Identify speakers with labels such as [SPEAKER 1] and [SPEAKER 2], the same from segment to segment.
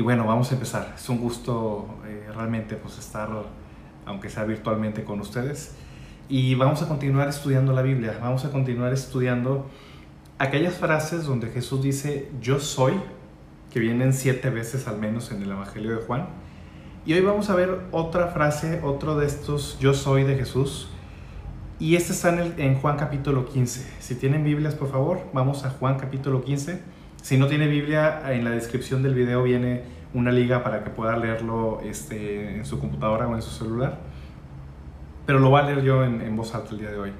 [SPEAKER 1] Y bueno, vamos a empezar. Es un gusto eh, realmente pues, estar, aunque sea virtualmente, con ustedes. Y vamos a continuar estudiando la Biblia. Vamos a continuar estudiando aquellas frases donde Jesús dice yo soy, que vienen siete veces al menos en el Evangelio de Juan. Y hoy vamos a ver otra frase, otro de estos yo soy de Jesús. Y este está en, el, en Juan capítulo 15. Si tienen Biblias, por favor, vamos a Juan capítulo 15 si no tiene Biblia, en la descripción del video viene una liga para que pueda leerlo este, en su computadora o en su celular. Pero lo voy a leer yo en, voz alta el día de hoy.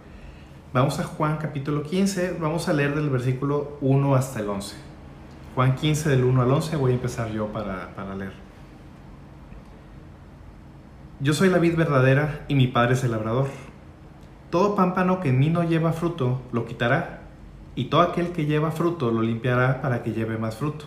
[SPEAKER 1] Vamos a Juan capítulo 15, vamos a leer del versículo 1 hasta el 11. Juan 15 del 1 al 11 voy a empezar yo para, para leer. Yo soy la vid verdadera y mi padre es el labrador. Todo pámpano que en mí no lleva fruto lo quitará y todo aquel que lleva fruto lo limpiará para que lleve más fruto.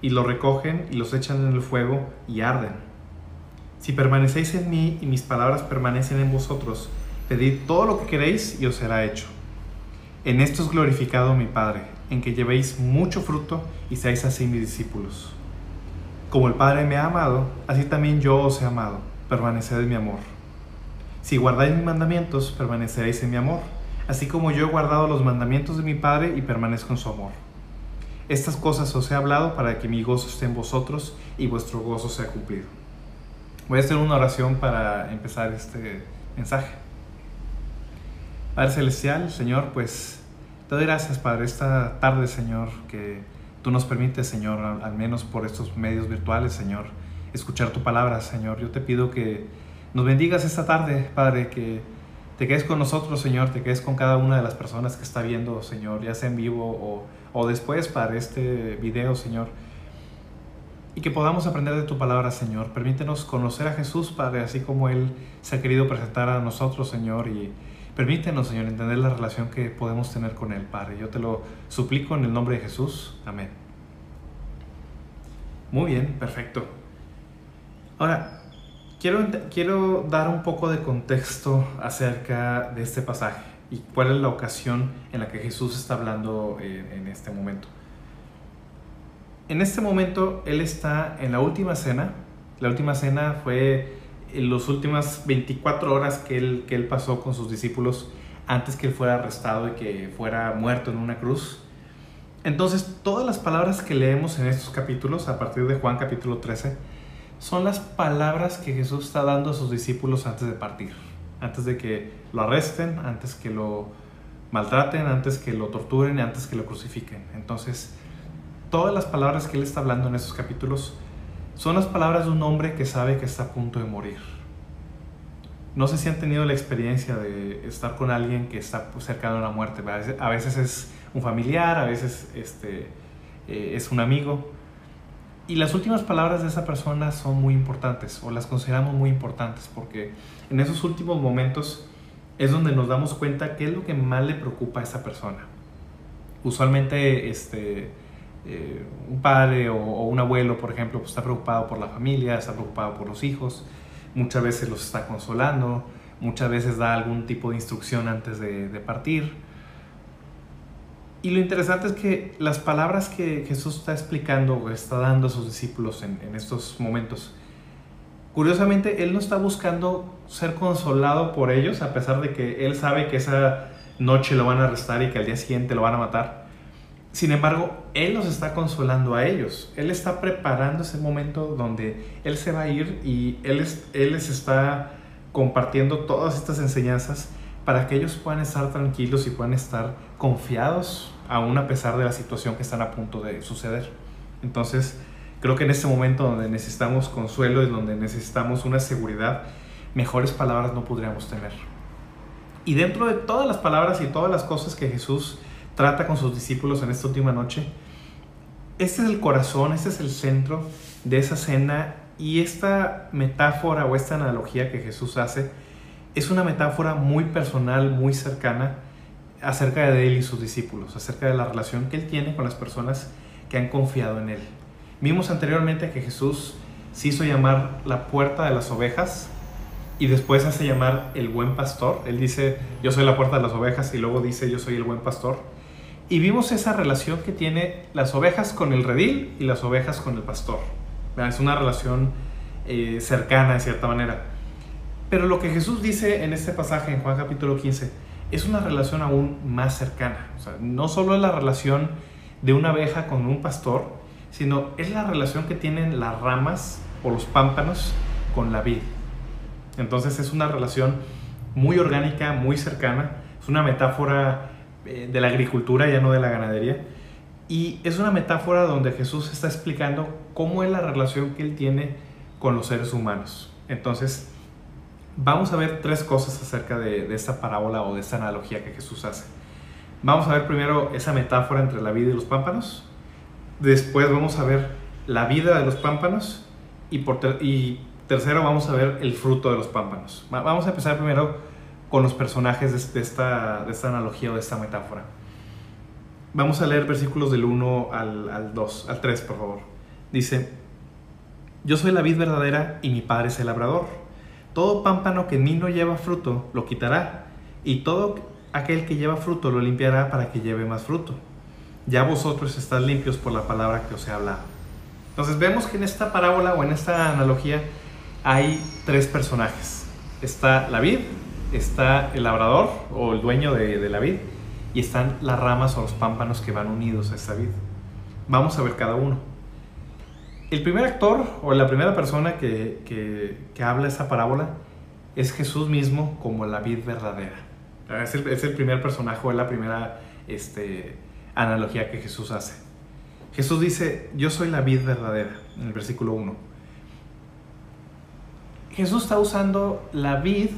[SPEAKER 1] y lo recogen y los echan en el fuego y arden. Si permanecéis en mí y mis palabras permanecen en vosotros, pedid todo lo que queréis y os será hecho. En esto es glorificado mi Padre, en que llevéis mucho fruto y seáis así mis discípulos. Como el Padre me ha amado, así también yo os he amado. Permaneced en mi amor. Si guardáis mis mandamientos, permaneceréis en mi amor así como yo he guardado los mandamientos de mi Padre y permanezco en su amor. Estas cosas os he hablado para que mi gozo esté en vosotros y vuestro gozo sea cumplido. Voy a hacer una oración para empezar este mensaje. Padre Celestial, Señor, pues te doy gracias, Padre, esta tarde, Señor, que tú nos permites, Señor, al menos por estos medios virtuales, Señor, escuchar tu palabra, Señor. Yo te pido que nos bendigas esta tarde, Padre, que te quedes con nosotros, Señor, te quedes con cada una de las personas que está viendo, Señor, ya sea en vivo o, después para este video, Señor. Y que podamos aprender de tu palabra, Señor. Permítenos conocer a Jesús, Padre, así como Él se ha querido presentar a nosotros, Señor. Y permítenos, Señor, entender la relación que podemos tener con Él, Padre. Yo te lo suplico en el nombre de Jesús. Amén. Muy bien, perfecto. Ahora, Quiero, dar un poco de contexto acerca de este pasaje y cuál es la ocasión en la que Jesús está hablando en, en este momento. En este momento Él está en la última cena. La última cena fue en las últimas 24 horas que él, que él pasó con sus discípulos antes que él fuera arrestado y que fuera muerto en una cruz. Entonces, todas las palabras que leemos en estos capítulos, a partir de Juan capítulo 13, son las palabras que Jesús está dando a sus discípulos antes de partir, antes de que lo arresten, antes que lo maltraten, antes que lo torturen, antes que lo crucifiquen. Entonces, todas las palabras que Él está hablando en esos capítulos son las palabras de un hombre que sabe que está a punto de morir. No sé si han tenido la experiencia de estar con alguien que está cercano a la muerte. A veces es un familiar, a veces este, eh, es un amigo y las últimas palabras de esa persona son muy importantes o las consideramos muy importantes porque en esos últimos momentos es donde nos damos cuenta qué es lo que más le preocupa a esa persona. Usualmente este, eh, un padre o, un abuelo, por ejemplo, pues está preocupado por la familia, está preocupado por los hijos, muchas veces los está consolando, muchas veces da algún tipo de instrucción antes de partir y lo interesante es que las palabras que Jesús está explicando o está dando a sus discípulos en, estos momentos, curiosamente Él no está buscando ser consolado por ellos, a pesar de que Él sabe que esa noche lo van a arrestar y que al día siguiente lo van a matar, Sin embargo, Él los está consolando a ellos. Él está preparando ese momento donde Él se va a ir y Él, él les está compartiendo todas estas enseñanzas para que ellos puedan estar tranquilos y puedan estar confiados aún a pesar de la situación que están a punto de suceder. Entonces, creo que en este momento donde necesitamos consuelo y donde necesitamos una seguridad, mejores palabras no podríamos tener. Y dentro de todas las palabras y todas las cosas que Jesús trata con sus discípulos en esta última noche, este es el corazón, este es el centro de esa cena y esta metáfora o esta analogía que Jesús hace es una metáfora muy personal, muy cercana acerca de él y sus discípulos, acerca de la relación que él tiene con las personas que han confiado en él. Vimos anteriormente que Jesús se hizo llamar la puerta de las ovejas y después hace llamar el buen pastor. Él dice, yo soy la puerta de las ovejas y luego dice, yo soy el buen pastor. Y vimos esa relación que tiene las ovejas con el redil y las ovejas con el pastor. Es una relación eh, cercana de cierta manera. Pero lo que Jesús dice en este pasaje, en Juan capítulo 15, es una relación aún más cercana. O sea, no solo es la relación de una abeja con un pastor, sino es la relación que tienen las ramas o los pámpanos con la vid. Entonces es una relación muy orgánica, muy cercana, es una metáfora eh, de la agricultura, ya no de la ganadería, y es una metáfora donde Jesús está explicando cómo es la relación que él tiene con los seres humanos. Entonces, vamos a ver tres cosas acerca de, esta parábola o de esta analogía que Jesús hace. Vamos a ver primero esa metáfora entre la vida y los pámpanos. Después vamos a ver la vida de los pámpanos. Y, por y tercero vamos a ver el fruto de los pámpanos. Vamos a empezar primero con los personajes de, esta, de esta analogía o de esta metáfora. Vamos a leer versículos del 1 al, al 2, al 3, por favor. Dice, yo soy la vid verdadera y mi padre es el labrador. Todo pámpano que en mí no lleva fruto lo quitará, y todo aquel que lleva fruto lo limpiará para que lleve más fruto. Ya vosotros estáis limpios por la palabra que os he hablado. Entonces vemos que en esta parábola o en esta analogía hay tres personajes. Está la vid, está el labrador o el dueño de, la vid, y están las ramas o los pámpanos que van unidos a esta vid. Vamos a ver cada uno. El primer actor o la primera persona que, que, habla esa parábola es Jesús mismo como la vid verdadera. Es el, es el primer personaje o la primera este, analogía que Jesús hace. Jesús dice, yo soy la vid verdadera, en el versículo 1. Jesús está usando la vid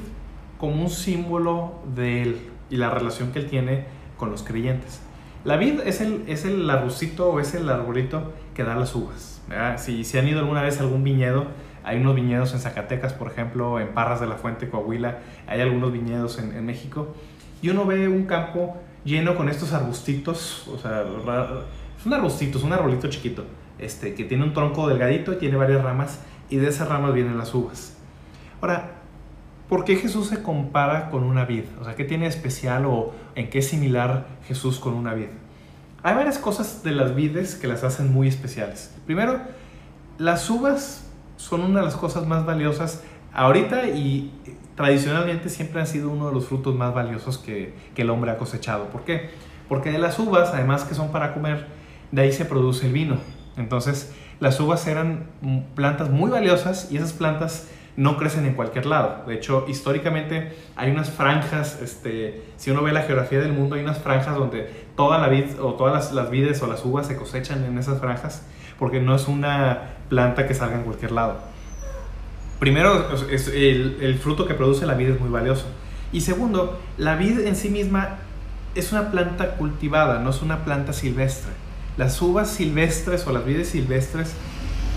[SPEAKER 1] como un símbolo de él y la relación que él tiene con los creyentes. La vid es el, es el o es el arbolito que da las uvas. Si, si han ido alguna vez a algún viñedo, hay unos viñedos en Zacatecas, por ejemplo, en Parras de la Fuente, Coahuila, hay algunos viñedos en, en México, y uno ve un campo lleno con estos arbustitos, o sea, es un arbustito, es un arbolito chiquito, este, que tiene un tronco delgadito y tiene varias ramas, y de esas ramas vienen las uvas. Ahora, ¿por qué Jesús se compara con una vid? O sea, ¿qué tiene especial o en qué es similar Jesús con una vid? Hay varias cosas de las vides que las hacen muy especiales. Primero, las uvas son una de las cosas más valiosas ahorita y tradicionalmente siempre han sido uno de los frutos más valiosos que, que el hombre ha cosechado. ¿Por qué? Porque de las uvas, además que son para comer, de ahí se produce el vino. Entonces, las uvas eran plantas muy valiosas y esas plantas no crecen en cualquier lado. De hecho, históricamente hay unas franjas, este, si uno ve la geografía del mundo, hay unas franjas donde toda la vid o todas las, las vides o las uvas se cosechan en esas franjas porque no es una planta que salga en cualquier lado. Primero, el, el, fruto que produce la vid es muy valioso. Y segundo, la vid en sí misma es una planta cultivada, no es una planta silvestre. Las uvas silvestres o las vides silvestres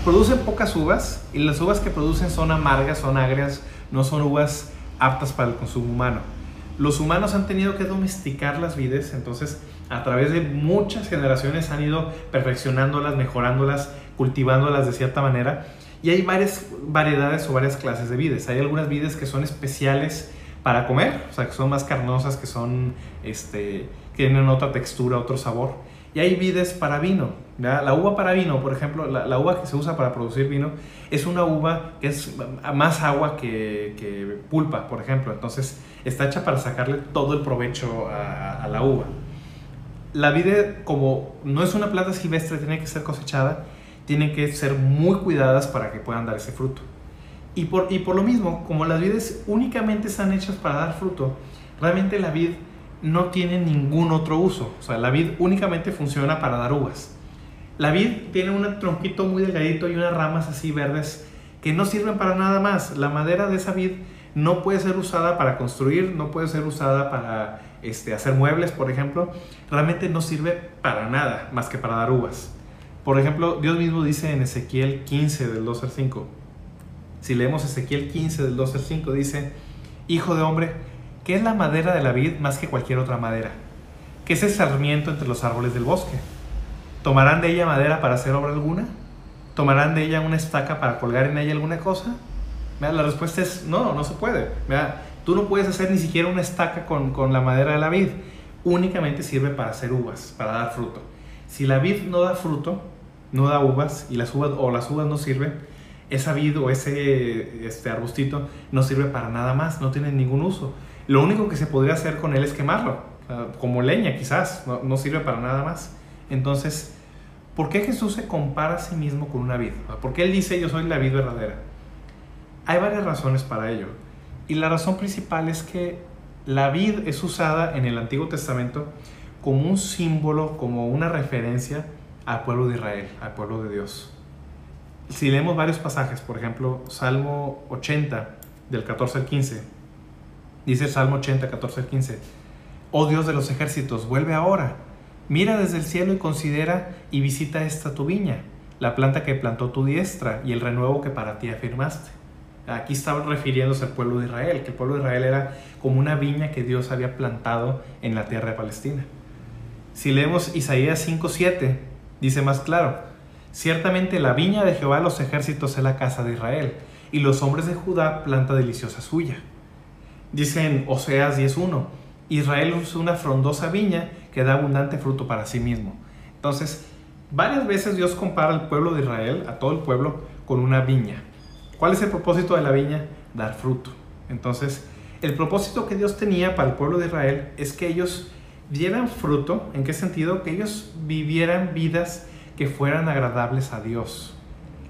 [SPEAKER 1] producen pocas uvas y las uvas que producen son amargas, son agrias, no son uvas aptas para el consumo humano. Los humanos han tenido que domesticar las vides, entonces a través de muchas generaciones han ido perfeccionándolas, mejorándolas, cultivándolas de cierta manera. Y hay varias variedades o varias clases de vides. Hay algunas vides que son especiales para comer, o sea, que son más carnosas, que son, este, que tienen otra textura, otro sabor. Y hay vides para vino. La uva para vino, por ejemplo, la, uva que se usa para producir vino es una uva que es más agua que, pulpa, por ejemplo. Entonces está hecha para sacarle todo el provecho a, la uva. la vid, como no es una planta silvestre, tiene que ser cosechada, tienen que ser muy cuidadas para que puedan dar ese fruto. Y por, y por lo mismo, como las vides únicamente están hechas para dar fruto, realmente la vid no tiene ningún otro uso. O sea, la vid únicamente funciona para dar uvas. La vid tiene un tronquito muy delgadito y unas ramas así verdes que no sirven para nada más. La madera de esa vid no puede ser usada para construir, no puede ser usada para este, hacer muebles, por ejemplo. Realmente no sirve para nada más que para dar uvas. Por ejemplo, Dios mismo dice en Ezequiel 15 del 2 al 5. Si leemos Ezequiel 15 del 2 al 5, dice, Hijo de hombre, ¿qué es la madera de la vid más que cualquier otra madera? ¿Qué es el sarmiento entre los árboles del bosque? ¿Tomarán de ella madera para hacer obra alguna? ¿Tomarán de ella una estaca para colgar en ella alguna cosa? La respuesta es no, no se puede. Tú no puedes hacer ni siquiera una estaca con, con la madera de la vid. Únicamente sirve para hacer uvas, para dar fruto. Si la vid no da fruto, no da uvas y las uvas o las uvas no sirven, esa vid o ese este arbustito no sirve para nada más, no tiene ningún uso. Lo único que se podría hacer con él es quemarlo, como leña quizás, no, no sirve para nada más. Entonces, ¿por qué Jesús se compara a sí mismo con una vid? ¿Por qué él dice yo soy la vid verdadera? Hay varias razones para ello. Y la razón principal es que la vid es usada en el Antiguo Testamento como un símbolo, como una referencia al pueblo de Israel, al pueblo de Dios. Si leemos varios pasajes, por ejemplo, Salmo 80, del 14 al 15, dice Salmo 80, 14 al 15, Oh Dios de los ejércitos, vuelve ahora Mira desde el cielo y considera y visita esta tu viña, la planta que plantó tu diestra y el renuevo que para ti afirmaste. Aquí estaba refiriéndose al pueblo de Israel, que el pueblo de Israel era como una viña que Dios había plantado en la tierra de Palestina. Si leemos Isaías 5:7, dice más claro, ciertamente la viña de Jehová los ejércitos es la casa de Israel, y los hombres de Judá planta deliciosa suya. Dice en Oseas 10:1, Israel es una frondosa viña que da abundante fruto para sí mismo. Entonces, varias veces Dios compara al pueblo de Israel, a todo el pueblo, con una viña. ¿Cuál es el propósito de la viña? Dar fruto. Entonces, el propósito que Dios tenía para el pueblo de Israel es que ellos dieran fruto. ¿En qué sentido? Que ellos vivieran vidas que fueran agradables a Dios.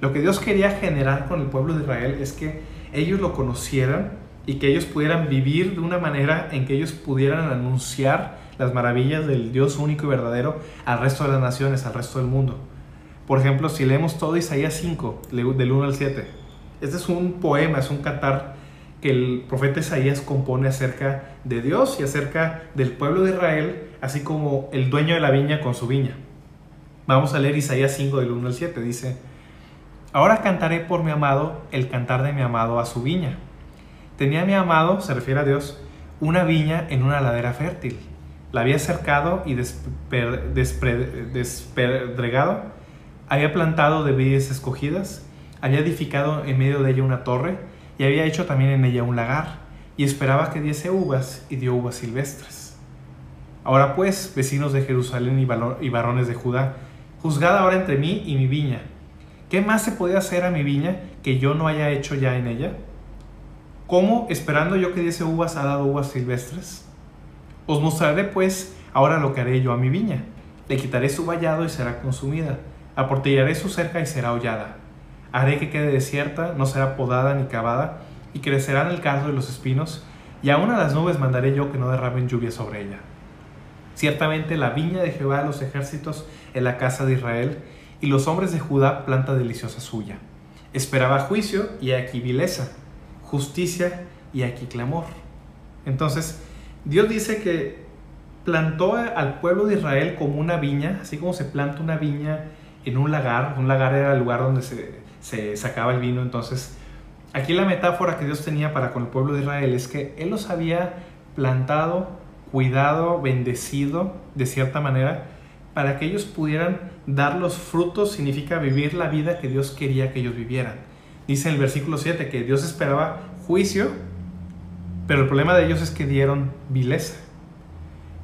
[SPEAKER 1] Lo que Dios quería generar con el pueblo de Israel es que ellos lo conocieran y que ellos pudieran vivir de una manera en que ellos pudieran anunciar las maravillas del Dios único y verdadero al resto de las naciones, al resto del mundo. Por ejemplo, si leemos todo Isaías 5, del 1 al 7, este es un poema, es un cantar que el profeta Isaías compone acerca de Dios y acerca del pueblo de Israel, así como el dueño de la viña con su viña. Vamos a leer Isaías 5 del 1 al 7, dice, Ahora cantaré por mi amado el cantar de mi amado a su viña. Tenía mi amado, se refiere a Dios, una viña en una ladera fértil. La había cercado y despedregado, había plantado de vides escogidas, había edificado en medio de ella una torre y había hecho también en ella un lagar, y esperaba que diese uvas y dio uvas silvestres. Ahora pues, vecinos de Jerusalén y varones de Judá, juzgad ahora entre mí y mi viña. ¿Qué más se puede hacer a mi viña que yo no haya hecho ya en ella? ¿Cómo, esperando yo que diese uvas, ha dado uvas silvestres? Os mostraré pues ahora lo que haré yo a mi viña. Le quitaré su vallado y será consumida. Aportillaré su cerca y será hollada. Haré que quede desierta, no será podada ni cavada, y crecerán el cardo y los espinos, y aún a las nubes mandaré yo que no derramen lluvia sobre ella. Ciertamente la viña de Jehová de los ejércitos es la casa de Israel, y los hombres de Judá planta deliciosa suya. Esperaba juicio y aquí vileza, justicia y aquí clamor. Entonces, Dios dice que plantó al pueblo de Israel como una viña, así como se planta una viña en un lagar. Un lagar era el lugar donde se, sacaba el vino. Entonces, aquí la metáfora que Dios tenía para con el pueblo de Israel es que Él los había plantado, cuidado, bendecido de cierta manera, para que ellos pudieran dar los frutos, significa vivir la vida que Dios quería que ellos vivieran. Dice en el versículo 7 que Dios esperaba juicio pero el problema de ellos es que dieron vileza.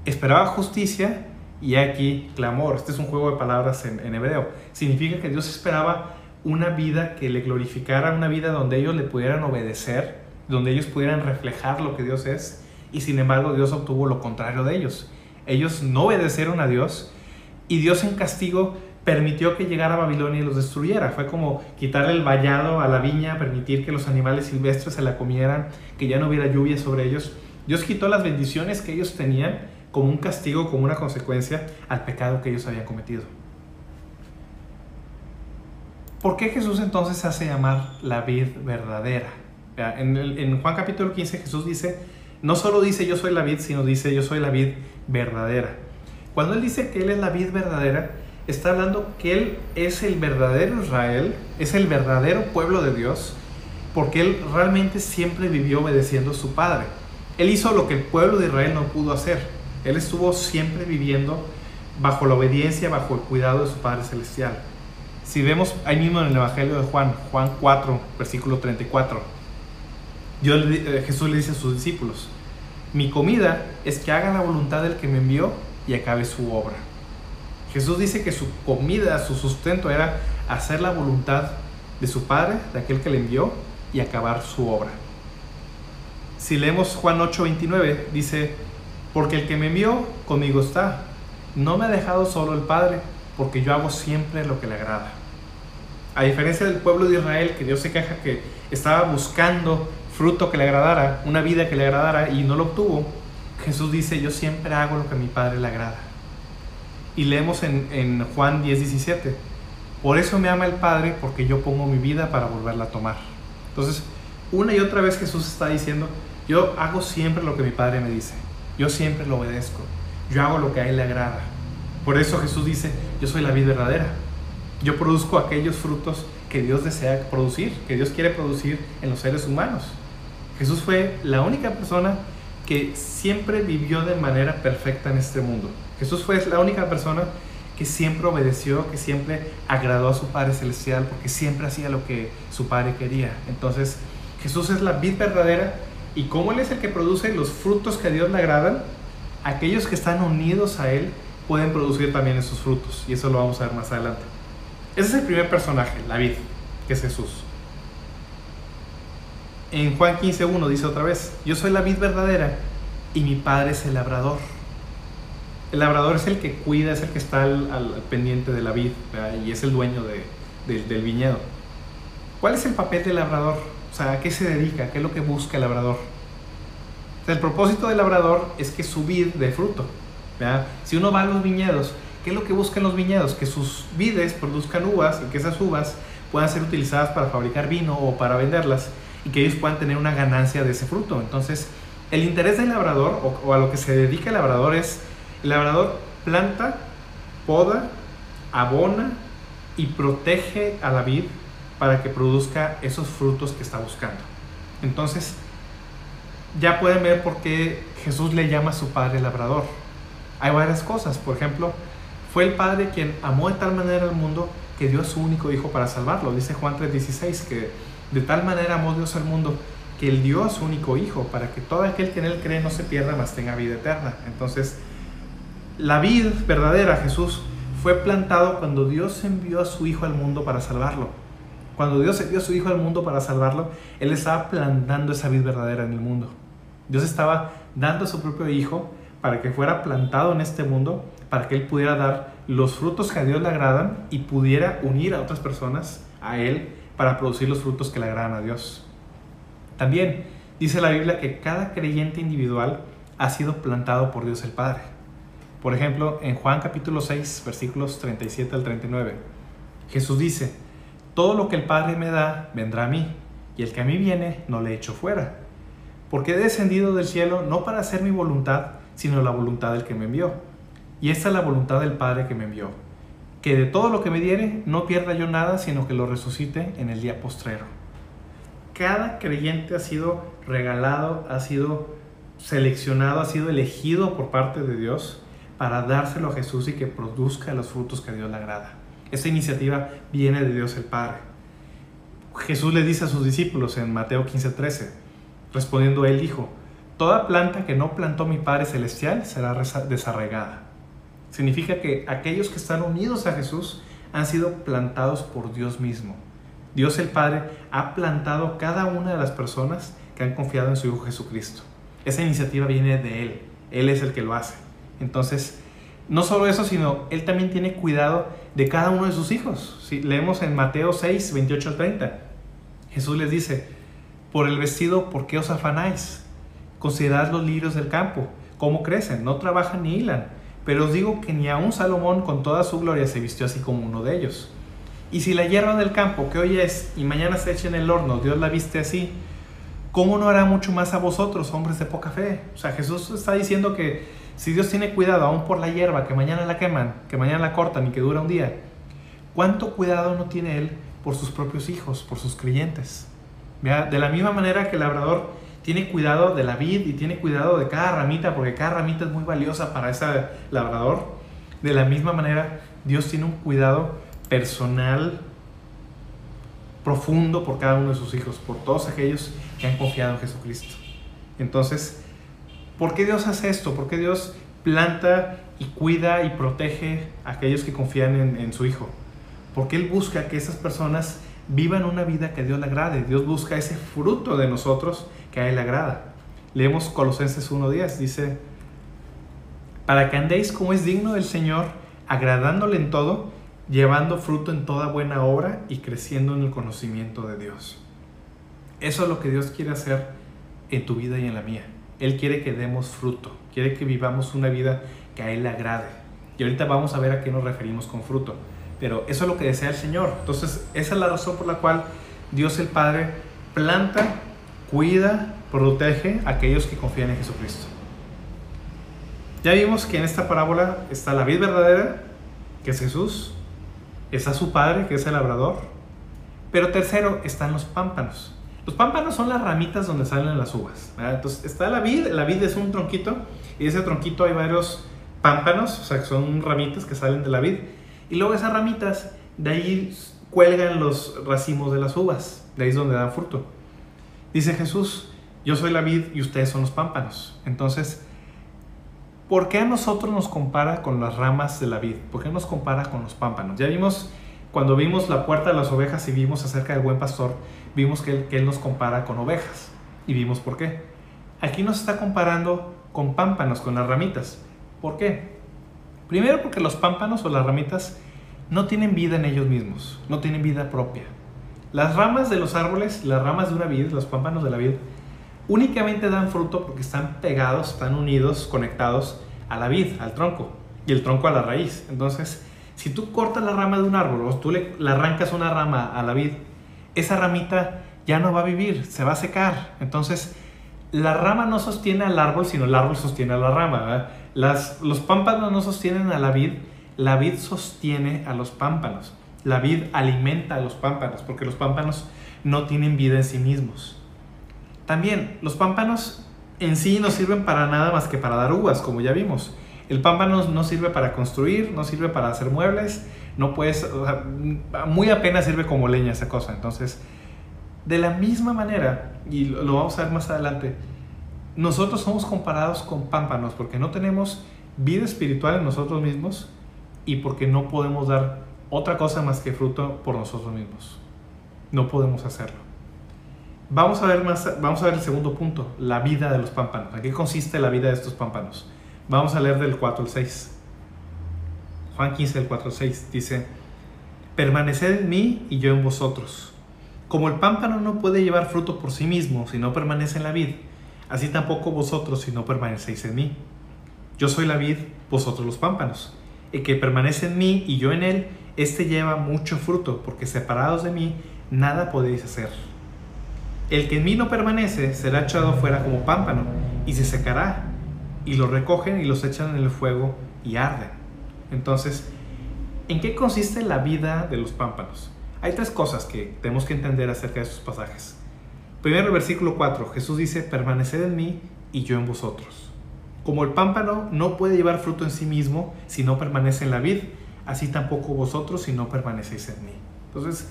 [SPEAKER 1] Esperaba justicia y aquí clamor. Este es un juego de palabras en, hebreo. Significa que Dios esperaba una vida que le glorificara, una vida donde ellos le pudieran obedecer, donde ellos pudieran reflejar lo que Dios es. Y sin embargo Dios obtuvo lo contrario de ellos. Ellos no obedecieron a Dios y Dios en castigo permitió que llegara a Babilonia y los destruyera. Fue como quitarle el vallado a la viña, permitir que los animales silvestres se la comieran, que ya no hubiera lluvia sobre ellos. Dios quitó las bendiciones que ellos tenían como un castigo, como una consecuencia al pecado que ellos habían cometido. ¿Por qué Jesús entonces se hace llamar la vid verdadera? En, en, Juan capítulo 15 Jesús dice, no solo dice yo soy la vid, sino dice yo soy la vid verdadera. Cuando Él dice que Él es la vid verdadera, está hablando que Él es el verdadero Israel, es el verdadero pueblo de Dios, porque Él realmente siempre vivió obedeciendo a su Padre. Él hizo lo que el pueblo de Israel no pudo hacer. Él estuvo siempre viviendo bajo la obediencia, bajo el cuidado de su Padre Celestial. Si vemos ahí mismo en el Evangelio de Juan, Juan 4, versículo 34, Dios, eh, Jesús le dice a sus discípulos, mi comida es que hagan la voluntad del que me envió y acabe su obra. Jesús dice que su comida, su sustento era hacer la voluntad de su Padre, de aquel que le envió, y acabar su obra. Si leemos Juan 8, 29, dice, porque el que me envió conmigo está, no me ha dejado solo el Padre, porque yo hago siempre lo que le agrada. A diferencia del pueblo de Israel, que Dios se queja que estaba buscando fruto que le agradara, una vida que le agradara y no lo obtuvo, Jesús dice, yo siempre hago lo que a mi Padre le agrada. Y leemos en, en Juan 10, 17, por eso me ama el Padre, porque yo pongo mi vida para volverla a tomar. Entonces, una y otra vez Jesús está diciendo, yo hago siempre lo que mi Padre me dice, yo siempre lo obedezco, yo hago lo que a Él le agrada. Por eso Jesús dice, yo soy la vida verdadera, yo produzco aquellos frutos que Dios desea producir, que Dios quiere producir en los seres humanos. Jesús fue la única persona que siempre vivió de manera perfecta en este mundo. Jesús fue la única persona que siempre obedeció, que siempre agradó a su Padre Celestial, porque siempre hacía lo que su Padre quería. Entonces, Jesús es la vid verdadera y como Él es el que produce los frutos que a Dios le agradan, aquellos que están unidos a Él pueden producir también esos frutos. Y eso lo vamos a ver más adelante. Ese es el primer personaje, la vid, que es Jesús. En Juan 15.1 dice otra vez, yo soy la vid verdadera y mi padre es el labrador. El labrador es el que cuida, es el que está al, pendiente de la vid y es el dueño del viñedo. ¿Cuál es el papel del labrador? O sea, ¿a qué se dedica? ¿Qué es lo que busca el labrador? el propósito del labrador es que su vid dé fruto. Si uno va a los viñedos, ¿Qué es lo que buscan los viñedos? Que sus vides produzcan uvas y que esas uvas puedan ser utilizadas para fabricar vino o para venderlas y que ellos puedan tener una ganancia de ese fruto. Entonces, el interés del labrador o, a lo que se dedica el labrador es, el labrador planta, poda, abona y protege a la vid para que produzca esos frutos que está buscando. Entonces, ya pueden ver por qué Jesús le llama a su padre labrador. Hay varias cosas, por ejemplo, fue el Padre quien amó de tal manera al mundo que dio a su único Hijo para salvarlo. Dice Juan 3:16 que de tal manera amó Dios al mundo que Él dio a su único Hijo para que todo aquel que en Él cree no se pierda, mas tenga vida eterna. Entonces, la vida verdadera, Jesús, fue plantado cuando Dios envió a su Hijo al mundo para salvarlo. Cuando Dios envió a su Hijo al mundo para salvarlo, Él estaba plantando esa vida verdadera en el mundo. Dios estaba dando a su propio Hijo para que fuera plantado en este mundo para que Él pudiera dar los frutos que a Dios le agradan y pudiera unir a otras personas a Él para producir los frutos que le agradan a Dios. También dice la Biblia que cada creyente individual ha sido plantado por Dios el Padre. Por ejemplo, en Juan capítulo 6, versículos 37 al 39, Jesús dice, todo lo que el Padre me da vendrá a mí, y el que a mí viene no le echo fuera, porque he descendido del cielo no para hacer mi voluntad, sino la voluntad del que me envió. Y esta es la voluntad del Padre que me envió, que de todo lo que me diere no pierda yo nada, sino que lo resucite en el día postrero. Cada creyente ha sido regalado, ha sido seleccionado, ha sido elegido por parte de Dios para dárselo a Jesús y que produzca los frutos que a Dios le agrada. Esta iniciativa viene de Dios el Padre. Jesús le dice a sus discípulos en Mateo 15:13, respondiendo él dijo, Toda planta que no plantó mi Padre Celestial será desarraigada. Significa que aquellos que están unidos a Jesús han sido plantados por Dios mismo. Dios el Padre ha plantado cada una de las personas que han confiado en su Hijo Jesucristo. Esa iniciativa viene de Él. Él es el que lo hace. Entonces, no solo eso, sino Él también tiene cuidado de cada uno de sus hijos. Si leemos en Mateo 6, 28 al 30. Jesús les dice, por el vestido, ¿por qué os afanáis? Considerad los lirios del campo, cómo crecen, no trabajan ni hilan. Pero os digo que ni aun Salomón con toda su gloria se vistió así como uno de ellos. Y si la hierba del campo que hoy es y mañana se echa en el horno, Dios la viste así, ¿cómo no hará mucho más a vosotros, hombres de poca fe? O sea, Jesús está diciendo que si Dios tiene cuidado aún por la hierba, que mañana la queman, que mañana la cortan y que dura un día, ¿cuánto cuidado no tiene Él por sus propios hijos, por sus creyentes? De la misma manera que el labrador tiene cuidado de la vid y tiene cuidado de cada ramita, porque cada ramita es muy valiosa para ese labrador, de la misma manera Dios tiene un cuidado personal, profundo por cada uno de sus hijos, por todos aquellos que han confiado en Jesucristo. Entonces, ¿por qué Dios hace esto? ¿Por qué Dios planta y cuida y protege a aquellos que confían en, su Hijo? Porque Él busca que esas personas vivan una vida que a Dios le agrade. Dios busca ese fruto de nosotros que a Él agrada. Leemos Colosenses 1.10, dice, para que andéis como es digno del Señor, agradándole en todo, llevando fruto en toda buena obra y creciendo en el conocimiento de Dios. Eso es lo que Dios quiere hacer en tu vida y en la mía. Él quiere que demos fruto, quiere que vivamos una vida que a Él le agrade. Y ahorita vamos a ver a qué nos referimos con fruto. Pero eso es lo que desea el Señor. Entonces, esa es la razón por la cual Dios el Padre planta, cuida, protege a aquellos que confían en Jesucristo. Ya vimos que en esta parábola está la vid verdadera, que es Jesús, está su padre, que es el labrador, pero tercero están los pámpanos. Los pámpanos son las ramitas donde salen las uvas. Entonces está la vid, la vid es un tronquito y ese tronquito hay varios pámpanos, o sea, que son ramitas que salen de la vid. Y luego esas ramitas, de ahí cuelgan los racimos de las uvas, de ahí es donde dan fruto. Dice Jesús, yo soy la vid y ustedes son los pámpanos. Entonces, ¿por qué a nosotros nos compara con las ramas de la vid? ¿Por qué nos compara con los pámpanos? Ya vimos, cuando vimos la puerta de las ovejas y vimos acerca del buen pastor, vimos que él, nos compara con ovejas. Y vimos por qué. Aquí nos está comparando con pámpanos, con las ramitas. ¿Por qué? Primero porque los pámpanos o las ramitas no tienen vida en ellos mismos, no tienen vida propia. Las ramas de los árboles, las ramas de una vid, los pámpanos de la vid, únicamente dan fruto porque están pegados, están unidos, conectados a la vid, al tronco, y el tronco a la raíz. Entonces, si tú cortas la rama de un árbol o tú le, arrancas una rama a la vid, esa ramita ya no va a vivir, se va a secar. Entonces, la rama no sostiene al árbol, sino el árbol sostiene a la rama. Las, los pámpanos no sostienen a la vid, la vid sostiene a los pámpanos. La vid alimenta a los pámpanos, porque los pámpanos no tienen vida en sí mismos. También, los pámpanos en sí no sirven para nada más que para dar uvas, como ya vimos. El pámpano no sirve para construir, no sirve para hacer muebles, no puedes, muy apenas sirve como leña esa cosa. Entonces, de la misma manera, y lo vamos a ver más adelante, nosotros somos comparados con pámpanos porque no tenemos vida espiritual en nosotros mismos y porque no podemos dar otra cosa más que fruto por nosotros mismos. No podemos hacerlo. Vamos a ver más, vamos a ver el segundo punto, la vida de los pámpanos. ¿A qué consiste la vida de estos pámpanos? Vamos a leer del 4 al 6. Juan 15, del 4 al 6 dice, permaneced en mí y yo en vosotros como el pámpano no puede llevar fruto por sí mismo si no permanece en la vid, así tampoco vosotros si no permanecéis en mí. Yo soy la vid, vosotros los pámpanos. El que permanece en mí y yo en él, éste lleva mucho fruto, porque separados de mí nada podéis hacer. El que en mí no permanece será echado fuera como pámpano y se secará, y lo recogen y los echan en el fuego y arden. Entonces, ¿en qué consiste la vida de los pámpanos? Hay tres cosas que tenemos que entender acerca de estos pasajes. Primero el versículo 4, Jesús dice, permaneced en mí y yo en vosotros. Como el pámpano no puede llevar fruto en sí mismo si no permanece en la vid, así tampoco vosotros si no permanecéis en mí. Entonces,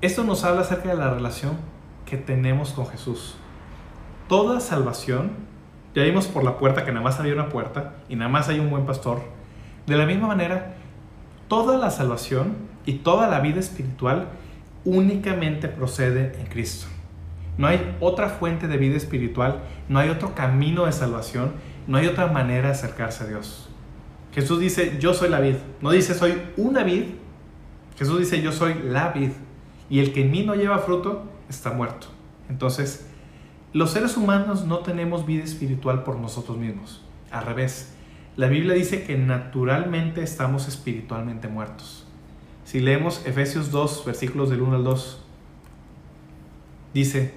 [SPEAKER 1] esto nos habla acerca de la relación que tenemos con Jesús. Toda salvación, ya vimos por la puerta que nada más había una puerta y nada más hay un buen pastor. De la misma manera, toda la salvación y toda la vida espiritual únicamente procede en Cristo. No hay otra fuente de vida espiritual, no hay otro camino de salvación no hay otra manera de acercarse a Dios. Jesús dice, yo soy la vid. No dice, soy una vid. Jesús dice, yo soy la vid. Y el que en mí no lleva fruto, está muerto. Entonces, los seres humanos no tenemos vida espiritual por nosotros mismos. Al revés, la Biblia dice que naturalmente estamos espiritualmente muertos. Si leemos Efesios 2, versículos del 1 al 2, dice,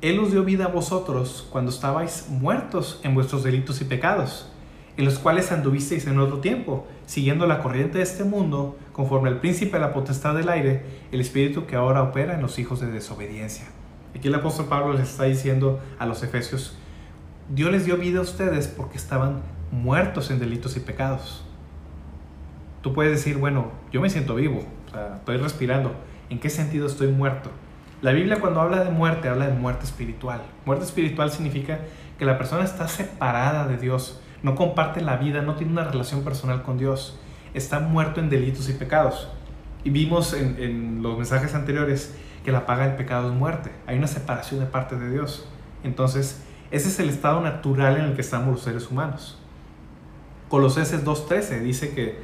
[SPEAKER 1] Él os dio vida a vosotros cuando estabais muertos en vuestros delitos y pecados, en los cuales anduvisteis en otro tiempo, siguiendo la corriente de este mundo, conforme al príncipe de la potestad del aire, el espíritu que ahora opera en los hijos de desobediencia. Aquí el apóstol Pablo les está diciendo a los efesios, Dios les dio vida a ustedes porque estaban muertos en delitos y pecados. Tú puedes decir, bueno, yo me siento vivo, estoy respirando. ¿En qué sentido estoy muerto? La Biblia cuando habla de muerte habla de muerte espiritual. Muerte espiritual significa que la persona está separada de Dios, no comparte la vida, no tiene una relación personal con Dios, está muerto en delitos y pecados. Y vimos en, los mensajes anteriores que la paga del pecado es muerte, hay una separación de parte de Dios. Entonces, ese es el estado natural en el que estamos los seres humanos. Colosenses 2.13 dice que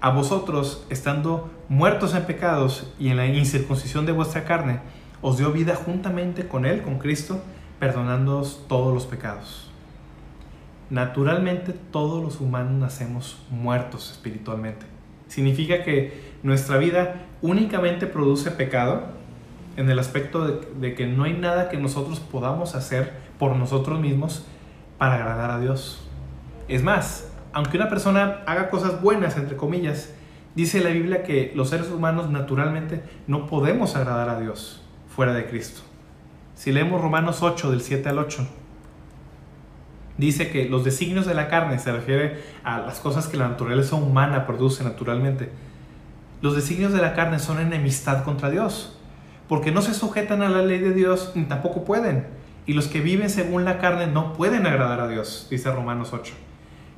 [SPEAKER 1] a vosotros, estando muertos en pecados y en la incircuncisión de vuestra carne, os dio vida juntamente con Él, con Cristo, perdonándoos todos los pecados. Naturalmente todos los humanos nacemos muertos espiritualmente. Significa que nuestra vida únicamente produce pecado en el aspecto de, que no hay nada que nosotros podamos hacer por nosotros mismos para agradar a Dios. Es más, aunque una persona haga cosas buenas, entre comillas, dice la Biblia que los seres humanos naturalmente no podemos agradar a Dios fuera de Cristo. Si leemos Romanos 8 del 7 al 8, dice que los designios de la carne se refiere a las cosas que la naturaleza humana produce naturalmente. Los designios de la carne son enemistad contra Dios, porque no se sujetan a la ley de Dios ni tampoco pueden y los que viven según la carne no pueden agradar a Dios, dice Romanos 8.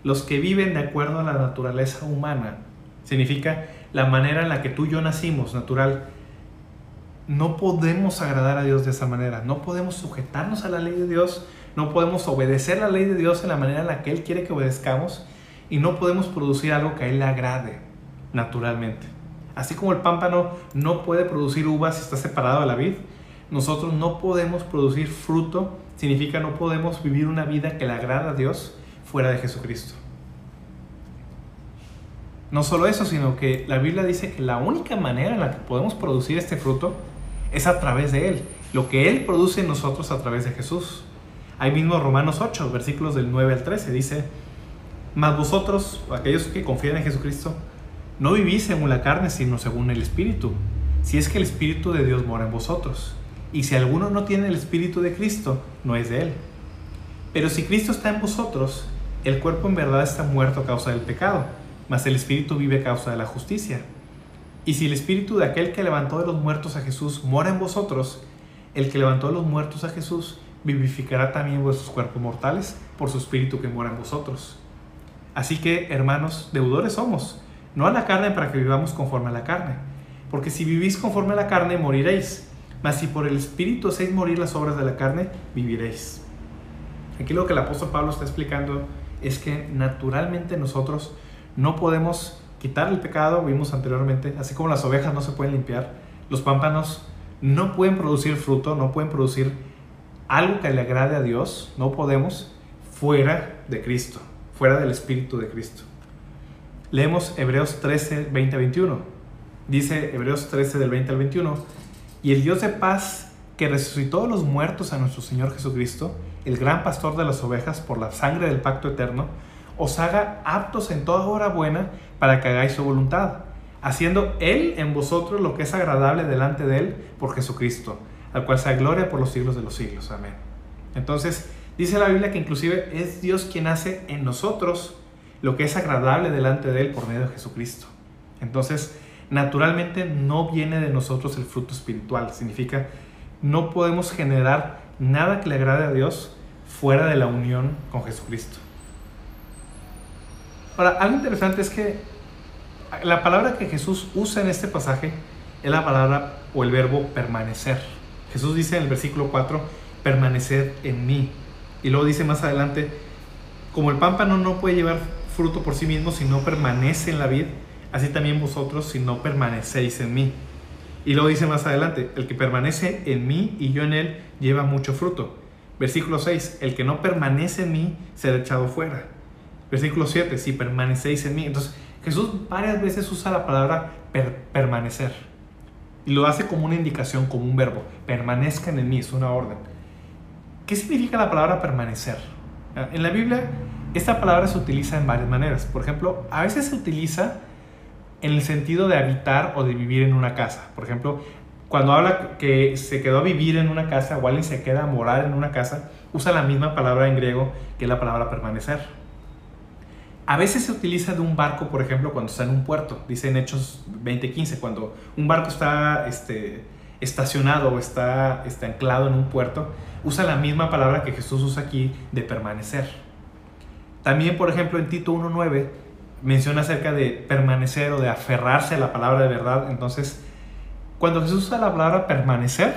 [SPEAKER 1] Los que viven de acuerdo a la naturaleza humana, significa la manera en la que tú y yo nacimos, natural, no podemos agradar a Dios de esa manera, no podemos sujetarnos a la ley de Dios, no podemos obedecer la ley de Dios en la manera en la que Él quiere que obedezcamos y no podemos producir algo que a Él le agrade naturalmente. Así como el pámpano no puede producir uvas si está separado de la vid, nosotros no podemos producir fruto, significa no podemos vivir una vida que le agrada a Dios fuera de Jesucristo. No solo eso, sino que la Biblia dice que la única manera en la que podemos producir este fruto es a través de Él, lo que Él produce en nosotros a través de Jesús. Ahí mismo Romanos 8, versículos del 9 al 13, dice, mas vosotros, aquellos que confían en Jesucristo, no vivís según la carne, sino según el Espíritu, si es que el Espíritu de Dios mora en vosotros. Y si alguno no tiene el Espíritu de Cristo, no es de él. Pero si Cristo está en vosotros, el cuerpo en verdad está muerto a causa del pecado, mas el Espíritu vive a causa de la justicia. Y si el Espíritu de aquel que levantó de los muertos a Jesús mora en vosotros, el que levantó de los muertos a Jesús vivificará también vuestros cuerpos mortales por su Espíritu que mora en vosotros. Así que, hermanos, deudores somos, no a la carne para que vivamos conforme a la carne, porque si vivís conforme a la carne moriréis mas si por el Espíritu hacéis morir las obras de la carne, viviréis. Aquí lo que el apóstol Pablo está explicando es que naturalmente nosotros no podemos quitar el pecado, vimos anteriormente, así como las ovejas no se pueden limpiar, los pámpanos no pueden producir fruto, no pueden producir algo que le agrade a Dios, no podemos fuera de Cristo, fuera del Espíritu de Cristo. Leemos Hebreos 13, 20 21. Dice Hebreos 13 del 20 al 21 y el Dios de paz que resucitó a los muertos a nuestro Señor Jesucristo, el gran pastor de las ovejas por la sangre del pacto eterno, os haga aptos en toda hora buena para que hagáis su voluntad, haciendo Él en vosotros lo que es agradable delante de Él por Jesucristo, al cual sea gloria por los siglos de los siglos. Amén. Entonces, dice la Biblia que inclusive es Dios quien hace en nosotros lo que es agradable delante de Él por medio de Jesucristo. Entonces, naturalmente no viene de nosotros el fruto espiritual. Significa, no podemos generar nada que le agrade a Dios fuera de la unión con Jesucristo. Ahora, algo interesante es que la palabra que Jesús usa en este pasaje es la palabra o el verbo permanecer. Jesús dice en el versículo 4, permanecer en mí. Y luego dice más adelante, Como el pámpano no puede llevar fruto por sí mismo si no permanece en la vid, así también vosotros si no permanecéis en mí. Y luego dice más adelante, el que permanece en mí y yo en él lleva mucho fruto. Versículo 6, el que no permanece en mí será echado fuera. Versículo 7, si permanecéis en mí. Entonces Jesús varias veces usa la palabra permanecer. Y lo hace como una indicación, como un verbo. Permanezcan en mí, es una orden. ¿Qué significa la palabra permanecer? En la Biblia esta palabra se utiliza en varias maneras. Por ejemplo, a veces se utiliza en el sentido de habitar o de vivir en una casa. Por ejemplo, cuando habla que se quedó a vivir en una casa o alguien se queda a morar en una casa, usa la misma palabra en griego que la palabra permanecer. A veces se utiliza de un barco, por ejemplo, cuando está en un puerto. Dice en Hechos 20:15, cuando un barco está este, estacionado o está, está anclado en un puerto, usa la misma palabra que Jesús usa aquí de permanecer. También, por ejemplo, en Tito 1.9 menciona acerca de permanecer o de aferrarse a la palabra de verdad. Entonces, cuando Jesús usa la palabra permanecer,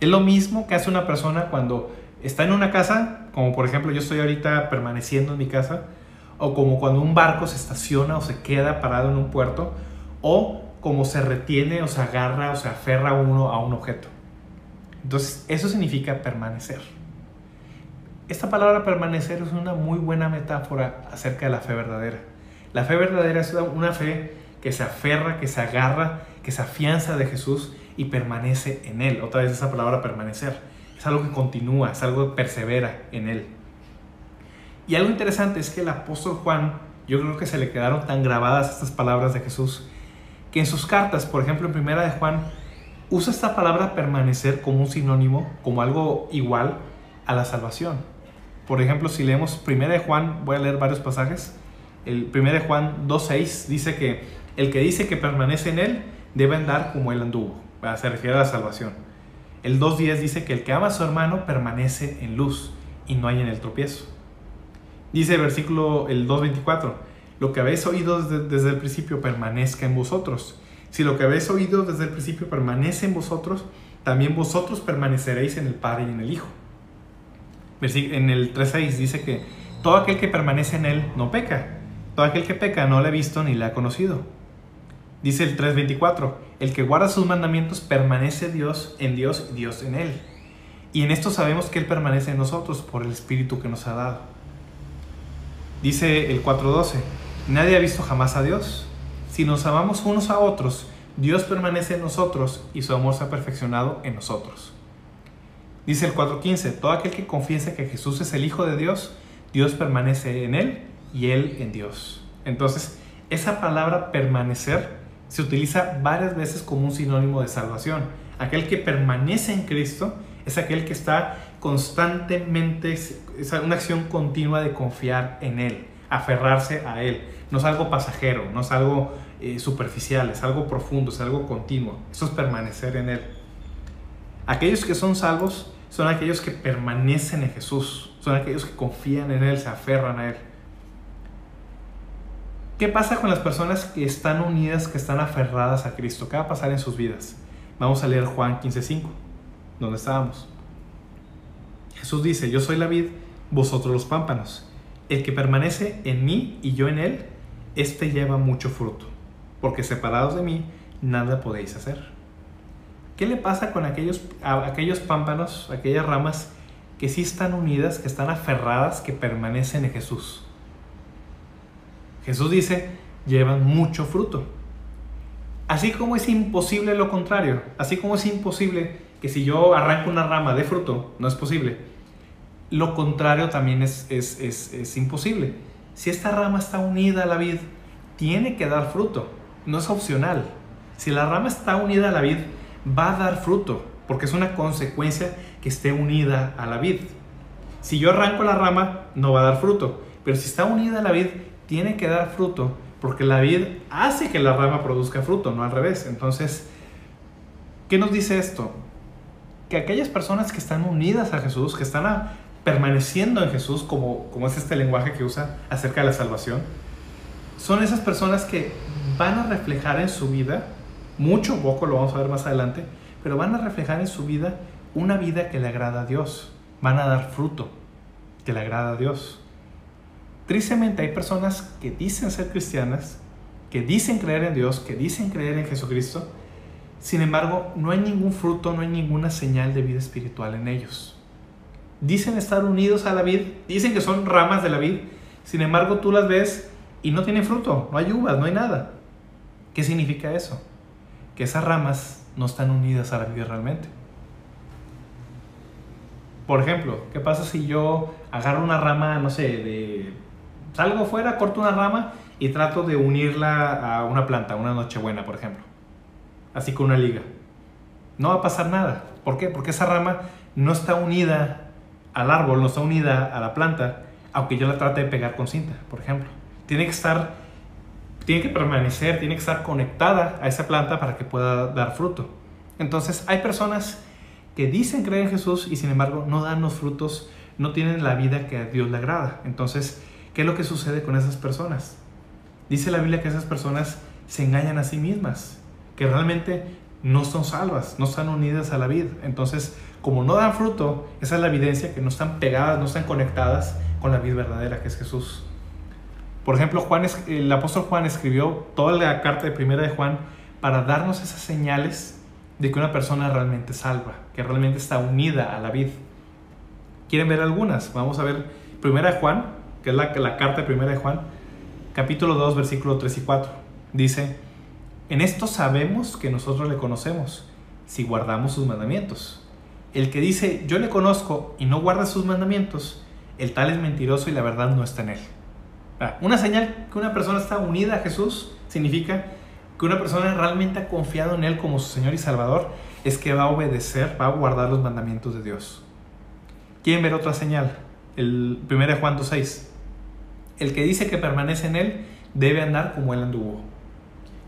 [SPEAKER 1] es lo mismo que hace una persona cuando está en una casa, como por ejemplo yo estoy ahorita permaneciendo en mi casa, o como cuando un barco se estaciona o se queda parado en un puerto, o como se retiene o se agarra o se aferra uno a un objeto. Entonces, eso significa permanecer. Esta palabra permanecer es una muy buena metáfora acerca de la fe verdadera. La fe verdadera es una fe que se aferra, que se agarra, que se afianza de Jesús y permanece en Él. Otra vez esa palabra permanecer. Es algo que continúa, es algo que persevera en Él. Y algo interesante es que el apóstol Juan, yo creo que se le quedaron tan grabadas estas palabras de Jesús, que en sus cartas, por ejemplo en primera de Juan, usa esta palabra permanecer como un sinónimo, como algo igual a la salvación. Por ejemplo, si leemos primera de Juan, voy a leer varios pasajes, el 1 de Juan 2.6 dice que el que dice que permanece en él debe andar como él anduvo. Se refiere a la salvación. El 2.10 dice que el que ama a su hermano permanece en luz y no hay en el tropiezo. Dice el versículo el 2.24, lo que habéis oído desde, el principio permanezca en vosotros. Si lo que habéis oído desde el principio permanece en vosotros, también vosotros permaneceréis en el Padre y en el Hijo. En el 3.6 dice que todo aquel que permanece en él no peca todo aquel que peca no le ha visto ni le ha conocido. Dice el 3.24, el que guarda sus mandamientos permanece Dios en Dios y Dios en él. Y en esto sabemos que Él permanece en nosotros por el Espíritu que nos ha dado. Dice el 4.12, nadie ha visto jamás a Dios. Si nos amamos unos a otros, Dios permanece en nosotros y su amor se ha perfeccionado en nosotros. Dice el 4.15, todo aquel que confiese que Jesús es el Hijo de Dios, Dios permanece en Él y Él en Dios. Entonces, esa palabra permanecer se utiliza varias veces como un sinónimo de salvación. Aquel que permanece en Cristo es aquel que está constantemente, es una acción continua de confiar en Él, aferrarse a Él. No es algo pasajero, no es algo eh, superficial, es algo profundo, es algo continuo. Eso es permanecer en Él. Aquellos que son salvos son aquellos que permanecen en Jesús, son aquellos que confían en Él, se aferran a Él. ¿Qué pasa con las personas que están unidas, que están aferradas a Cristo? ¿Qué va a pasar en sus vidas? Vamos a leer Juan 15:5, donde estábamos. Jesús dice, yo soy la vid, vosotros los pámpanos. El que permanece en mí y yo en él, éste lleva mucho fruto, porque separados de mí, nada podéis hacer. ¿Qué le pasa con aquellos, aquellos pámpanos, aquellas ramas que sí están unidas, que están aferradas, que permanecen en Jesús? Jesús dice, llevan mucho fruto. Así como es imposible lo contrario, así como es imposible que si yo arranco una rama de fruto, no es posible, lo contrario también es, es, es, imposible. Si esta rama está unida a la vid, tiene que dar fruto, no es opcional. Si la rama está unida a la vid, va a dar fruto, porque es una consecuencia que esté unida a la vid. Si yo arranco la rama, no va a dar fruto, pero si está unida a la vid, tiene que dar fruto porque la vid hace que la rama produzca fruto, no al revés. Entonces, ¿qué nos dice esto? Que aquellas personas que están unidas a Jesús, que están permaneciendo en Jesús, como, como es este lenguaje que usa acerca de la salvación, son esas personas que van a reflejar en su vida, mucho poco, lo vamos a ver más adelante, pero van a reflejar en su vida una vida que le agrada a Dios. Van a dar fruto que le agrada a Dios. Tristemente hay personas que dicen ser cristianas, que dicen creer en Dios, que dicen creer en Jesucristo, sin embargo no hay ningún fruto, no hay ninguna señal de vida espiritual en ellos. Dicen estar unidos a la vid, dicen que son ramas de la vid, sin embargo tú las ves y no tienen fruto, no hay uvas, no hay nada. ¿Qué significa eso? Que esas ramas no están unidas a la vid realmente. Por ejemplo, ¿qué pasa si yo agarro una rama, no sé, de... Salgo fuera, corto una rama y trato de unirla a una planta, una nochebuena, por ejemplo. Así con una liga. No va a pasar nada. ¿Por qué? Porque esa rama no está unida al árbol, no está unida a la planta, aunque yo la trate de pegar con cinta, por ejemplo. Tiene que estar, tiene que permanecer, tiene que estar conectada a esa planta para que pueda dar fruto. Entonces, hay personas que dicen creer en Jesús y sin embargo no dan los frutos, no tienen la vida que a Dios le agrada. Entonces, ¿qué es lo que sucede con esas personas? Dice la Biblia que esas personas se engañan a sí mismas, que realmente no son salvas, no están unidas a la vida. Entonces, como no dan fruto, esa es la evidencia que no están pegadas, no están conectadas con la vida verdadera que es Jesús. Por ejemplo, Juan, el apóstol Juan escribió toda la carta de primera de Juan para darnos esas señales de que una persona realmente salva, que realmente está unida a la vid. ¿Quieren ver algunas? Vamos a ver Primera de Juan, que es la, la carta de Primera de Juan, capítulo 2, versículo 3 y 4. Dice, en esto sabemos que nosotros le conocemos, si guardamos sus mandamientos. El que dice, yo le conozco y no guarda sus mandamientos, el tal es mentiroso y la verdad no está en él. Ah, una señal que una persona está unida a Jesús significa que una persona realmente ha confiado en Él como su Señor y Salvador, es que va a obedecer, va a guardar los mandamientos de Dios. ¿Quieren ver otra señal? El 1 Juan 2.6. El que dice que permanece en Él debe andar como Él anduvo.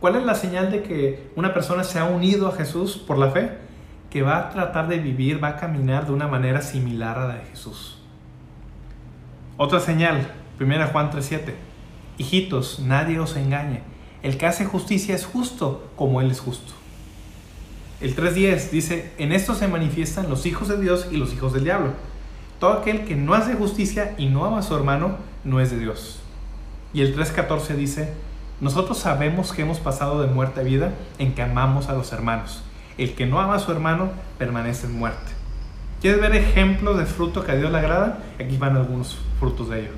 [SPEAKER 1] ¿Cuál es la señal de que una persona se ha unido a Jesús por la fe? Que va a tratar de vivir, va a caminar de una manera similar a la de Jesús. Otra señal, 1 Juan 3.7. Hijitos, nadie os engañe el que hace justicia es justo como Él es justo. El 3.10 dice, en esto se manifiestan los hijos de Dios y los hijos del diablo. Todo aquel que no hace justicia y no ama a su hermano no es de Dios. Y el 3.14 dice, nosotros sabemos que hemos pasado de muerte a vida en que amamos a los hermanos. El que no ama a su hermano permanece en muerte. ¿Quieres ver ejemplos de fruto que a Dios le agrada? Aquí van algunos frutos de ello.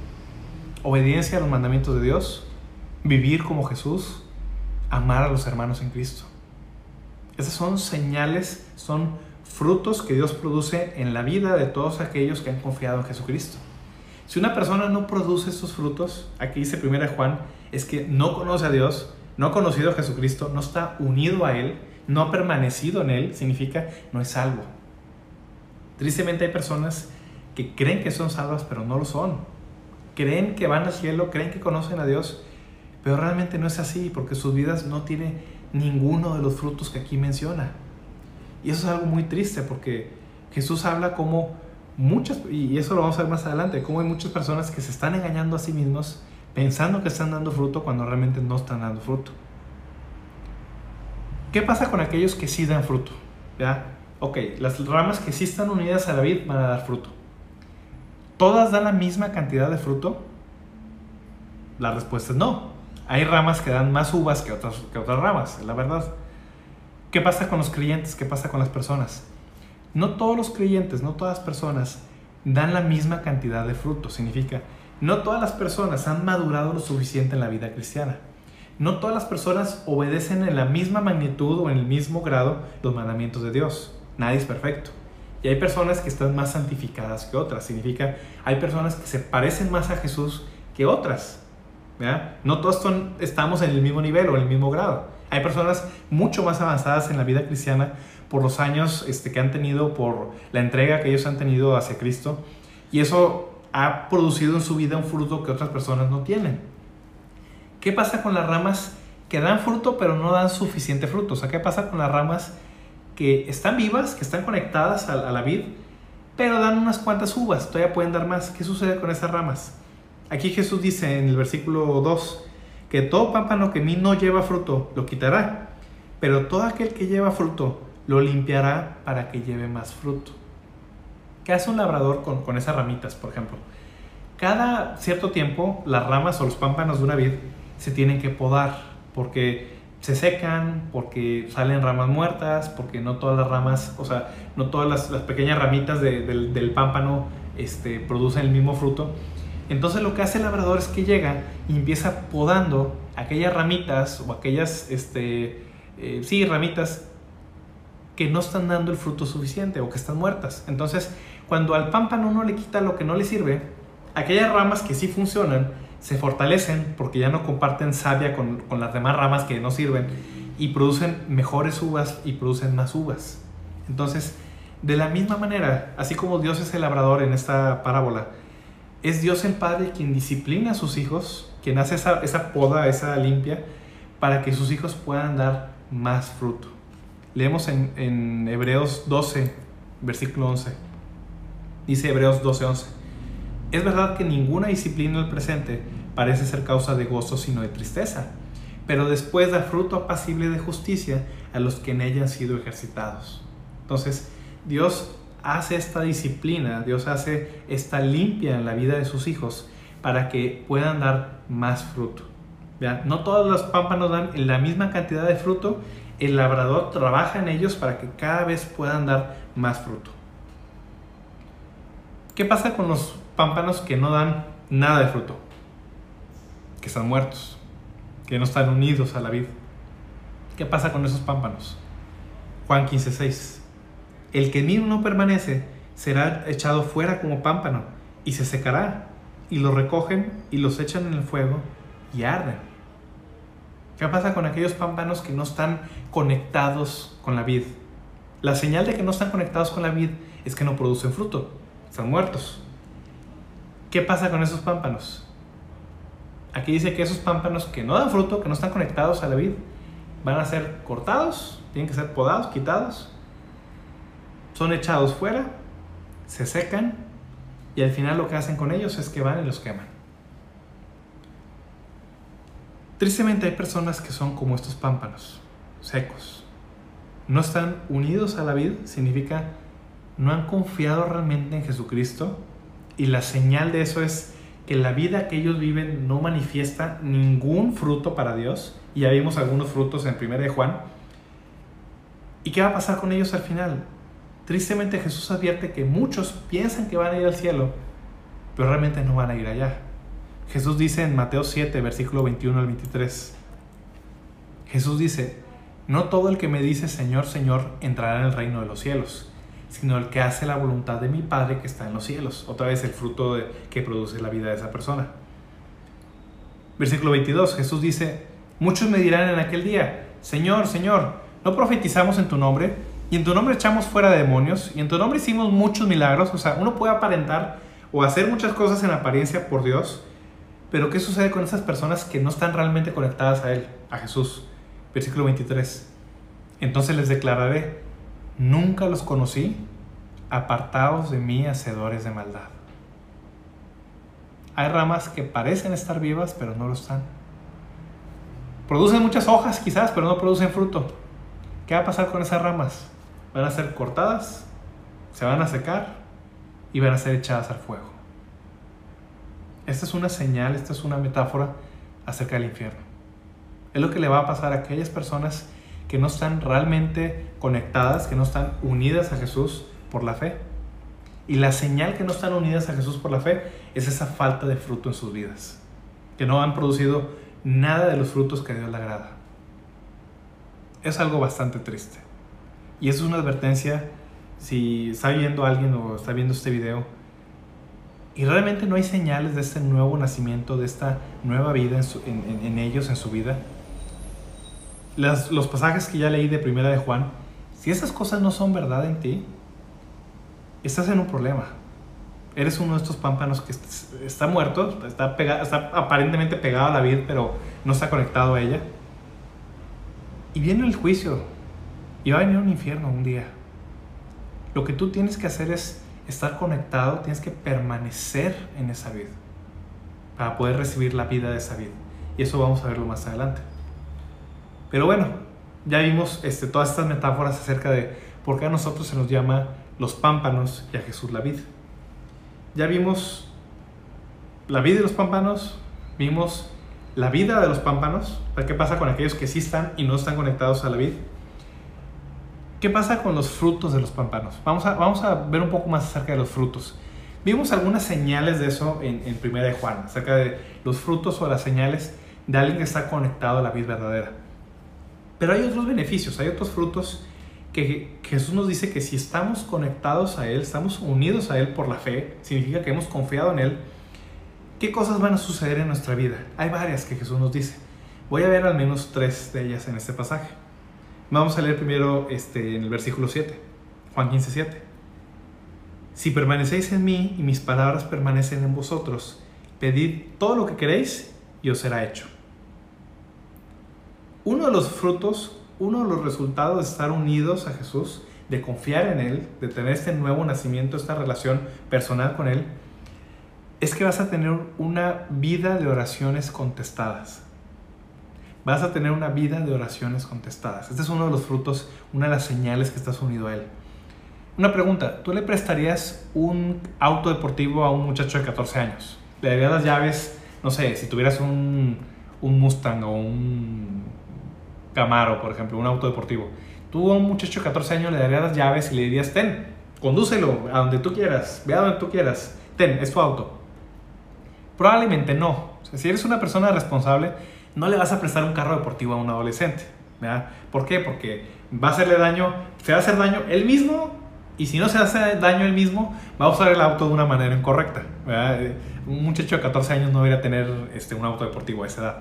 [SPEAKER 1] Obediencia a los mandamientos de Dios, vivir como Jesús, amar a los hermanos en Cristo. Esas son señales, son frutos que Dios produce en la vida de todos aquellos que han confiado en Jesucristo. Si una persona no produce estos frutos, aquí dice 1 Juan, es que no conoce a Dios, no ha conocido a Jesucristo, no está unido a Él, no ha permanecido en Él, significa no es salvo. Tristemente hay personas que creen que son salvas, pero no lo son. Creen que van al cielo, creen que conocen a Dios, pero realmente no es así porque sus vidas no tienen ninguno de los frutos que aquí menciona. Y eso es algo muy triste porque Jesús habla como muchas, y eso lo vamos a ver más adelante, como hay muchas personas que se están engañando a sí mismos pensando que están dando fruto cuando realmente no están dando fruto. ¿Qué pasa con aquellos que sí dan fruto? ¿Ya? Ok, las ramas que sí están unidas a la vid van a dar fruto. ¿Todas dan la misma cantidad de fruto? La respuesta es no hay ramas que dan más uvas que otras, que otras ramas, la verdad. ¿Qué pasa con los creyentes? ¿Qué pasa con las personas? No todos los creyentes, no todas las personas dan la misma cantidad de frutos. Significa, no todas las personas han madurado lo suficiente en la vida cristiana. No todas las personas obedecen en la misma magnitud o en el mismo grado los mandamientos de Dios. Nadie es perfecto. Y hay personas que están más santificadas que otras. Significa, hay personas que se parecen más a Jesús que otras. No todos estamos en el mismo nivel o en el mismo grado. Hay personas mucho más avanzadas en la vida cristiana por los años este, que han tenido, por la entrega que ellos han tenido hacia Cristo. Y eso ha producido en su vida un fruto que otras personas no tienen. ¿Qué pasa con las ramas que dan fruto pero no dan suficiente fruto? O sea, ¿qué pasa con las ramas que están vivas, que están conectadas a, la vid, pero dan unas cuantas uvas, todavía pueden dar más? ¿Qué sucede con esas ramas? Aquí Jesús dice en el versículo 2 que todo pámpano que mí no lleva fruto lo quitará, pero todo aquel que lleva fruto lo limpiará para que lleve más fruto. ¿Qué hace un labrador con, con esas ramitas, por ejemplo? cada cierto tiempo las ramas o los pámpanos de una vid se tienen que podar porque se secan, porque salen ramas muertas, porque no todas las ramas, o sea, no todas las, pequeñas ramitas del, del, pámpano este, producen el mismo fruto. Entonces lo que hace el labrador es que llega y empieza podando aquellas ramitas o aquellas, este, eh, sí, ramitas que no están dando el fruto suficiente o que están muertas. Entonces, cuando al pámpano uno le quita lo que no le sirve, aquellas ramas que sí funcionan se fortalecen porque ya no comparten savia con, con las demás ramas que no sirven y producen mejores uvas y producen más uvas. Entonces, de la misma manera, así como Dios es el labrador en esta parábola, es Dios el Padre quien disciplina a sus hijos, quien hace esa, esa poda, esa limpia, para que sus hijos puedan dar más fruto. Leemos en, en Hebreos 12, versículo 11. Dice Hebreos 12, 11. Es verdad que ninguna disciplina del presente parece ser causa de gozo sino de tristeza, pero después da fruto apacible de justicia a los que en ella han sido ejercitados. Entonces, Dios hace esta disciplina, Dios hace esta limpia en la vida de sus hijos para que puedan dar más fruto. No todos los pámpanos dan la misma cantidad de fruto, el labrador trabaja en ellos para que cada vez puedan dar más fruto. ¿Qué pasa con los pámpanos que no dan nada de fruto? Que están muertos, que no están unidos a la vida. ¿Qué pasa con esos pámpanos? Juan 15:6. El que en mí no permanece será echado fuera como pámpano y se secará. Y lo recogen y los echan en el fuego y arden. ¿Qué pasa con aquellos pámpanos que no están conectados con la vid? La señal de que no están conectados con la vid es que no producen fruto, están muertos. ¿Qué pasa con esos pámpanos? Aquí dice que esos pámpanos que no dan fruto, que no están conectados a la vid, van a ser cortados, tienen que ser podados, quitados son echados fuera, se secan y al final lo que hacen con ellos es que van y los queman. Tristemente hay personas que son como estos pámpanos, secos. No están unidos a la vida, significa no han confiado realmente en Jesucristo y la señal de eso es que la vida que ellos viven no manifiesta ningún fruto para Dios. Y ya vimos algunos frutos en 1 de Juan. ¿Y qué va a pasar con ellos al final? Tristemente Jesús advierte que muchos piensan que van a ir al cielo, pero realmente no van a ir allá. Jesús dice en Mateo 7, versículo 21 al 23. Jesús dice, no todo el que me dice Señor, Señor entrará en el reino de los cielos, sino el que hace la voluntad de mi Padre que está en los cielos. Otra vez el fruto que produce la vida de esa persona. Versículo 22, Jesús dice, muchos me dirán en aquel día, Señor, Señor, ¿no profetizamos en tu nombre? y en tu nombre echamos fuera demonios, y en tu nombre hicimos muchos milagros. O sea, uno puede aparentar o hacer muchas cosas en apariencia por Dios, pero ¿qué sucede con esas personas que no están realmente conectadas a Él, a Jesús? Versículo 23. Entonces les declararé, nunca los conocí, apartados de mí, hacedores de maldad. Hay ramas que parecen estar vivas, pero no lo están. Producen muchas hojas quizás, pero no producen fruto. ¿Qué va a pasar con esas ramas? van a ser cortadas, se van a secar y van a ser echadas al fuego. Esta es una señal, esta es una metáfora acerca del infierno. Es lo que le va a pasar a aquellas personas que no están realmente conectadas, que no están unidas a Jesús por la fe. Y la señal que no están unidas a Jesús por la fe es esa falta de fruto en sus vidas, que no han producido nada de los frutos que a Dios le agrada. Es algo bastante triste. Y eso es una advertencia si está viendo alguien o está viendo este video y realmente no hay señales de este nuevo nacimiento, de esta nueva vida en, ellos, en su vida. los pasajes que ya leí de Primera de Juan, si esas cosas no son verdad en ti, estás en un problema. Eres uno de estos pámpanos que está muerto, está, aparentemente pegado a la vid, pero no está conectado a ella. Y viene el juicio, y va a venir un infierno un día. Lo que tú tienes que hacer es estar conectado, tienes que permanecer en esa vida para poder recibir la vida de esa vida. Y eso vamos a verlo más adelante. Pero bueno, ya vimos este, todas estas metáforas acerca de por qué a nosotros se nos llama los pámpanos y a Jesús la vida. Ya vimos la vida de los pámpanos, vimos la vida de los pámpanos, qué pasa con aquellos que sí están y no están conectados a la vida. ¿Qué pasa con los frutos de los pámpanos? Vamos a, vamos a ver un poco más acerca de los frutos. Vimos algunas señales de eso en, en Primera de Juan, acerca de los frutos o las señales de alguien que está conectado a la vida verdadera. Pero hay otros beneficios, hay otros frutos que Jesús nos dice que si estamos conectados a Él, estamos unidos a Él por la fe, significa que hemos confiado en Él, ¿qué cosas van a suceder en nuestra vida? Hay varias que Jesús nos dice. Voy a ver al menos tres de ellas en este pasaje. Vamos a leer primero este, en el versículo 7, Juan 15, 7. Si permanecéis en mí y mis palabras permanecen en vosotros, pedid todo lo que queréis y os será hecho. Uno de los frutos, uno de los resultados de estar unidos a Jesús, de confiar en Él, de tener este nuevo nacimiento, esta relación personal con Él, es que vas a tener una vida de oraciones contestadas. Vas a tener una vida de oraciones contestadas. Este es uno de los frutos, una de las señales que estás unido a Él. Una pregunta, ¿tú le prestarías un auto deportivo a un muchacho de 14 años? ¿Le darías las llaves, no sé, si tuvieras un, un Mustang o un Camaro, por ejemplo, un auto deportivo. Tú a un muchacho de 14 años le darías las llaves y le dirías, ten, condúcelo a donde tú quieras, ve a donde tú quieras, ten, es tu auto. Probablemente no. O sea, si eres una persona responsable, no le vas a prestar un carro deportivo a un adolescente. ¿verdad? ¿Por qué? Porque va a hacerle daño, se va a hacer daño él mismo y si no se hace daño él mismo, va a usar el auto de una manera incorrecta. ¿verdad? Un muchacho de 14 años no debería tener este, un auto deportivo a esa edad.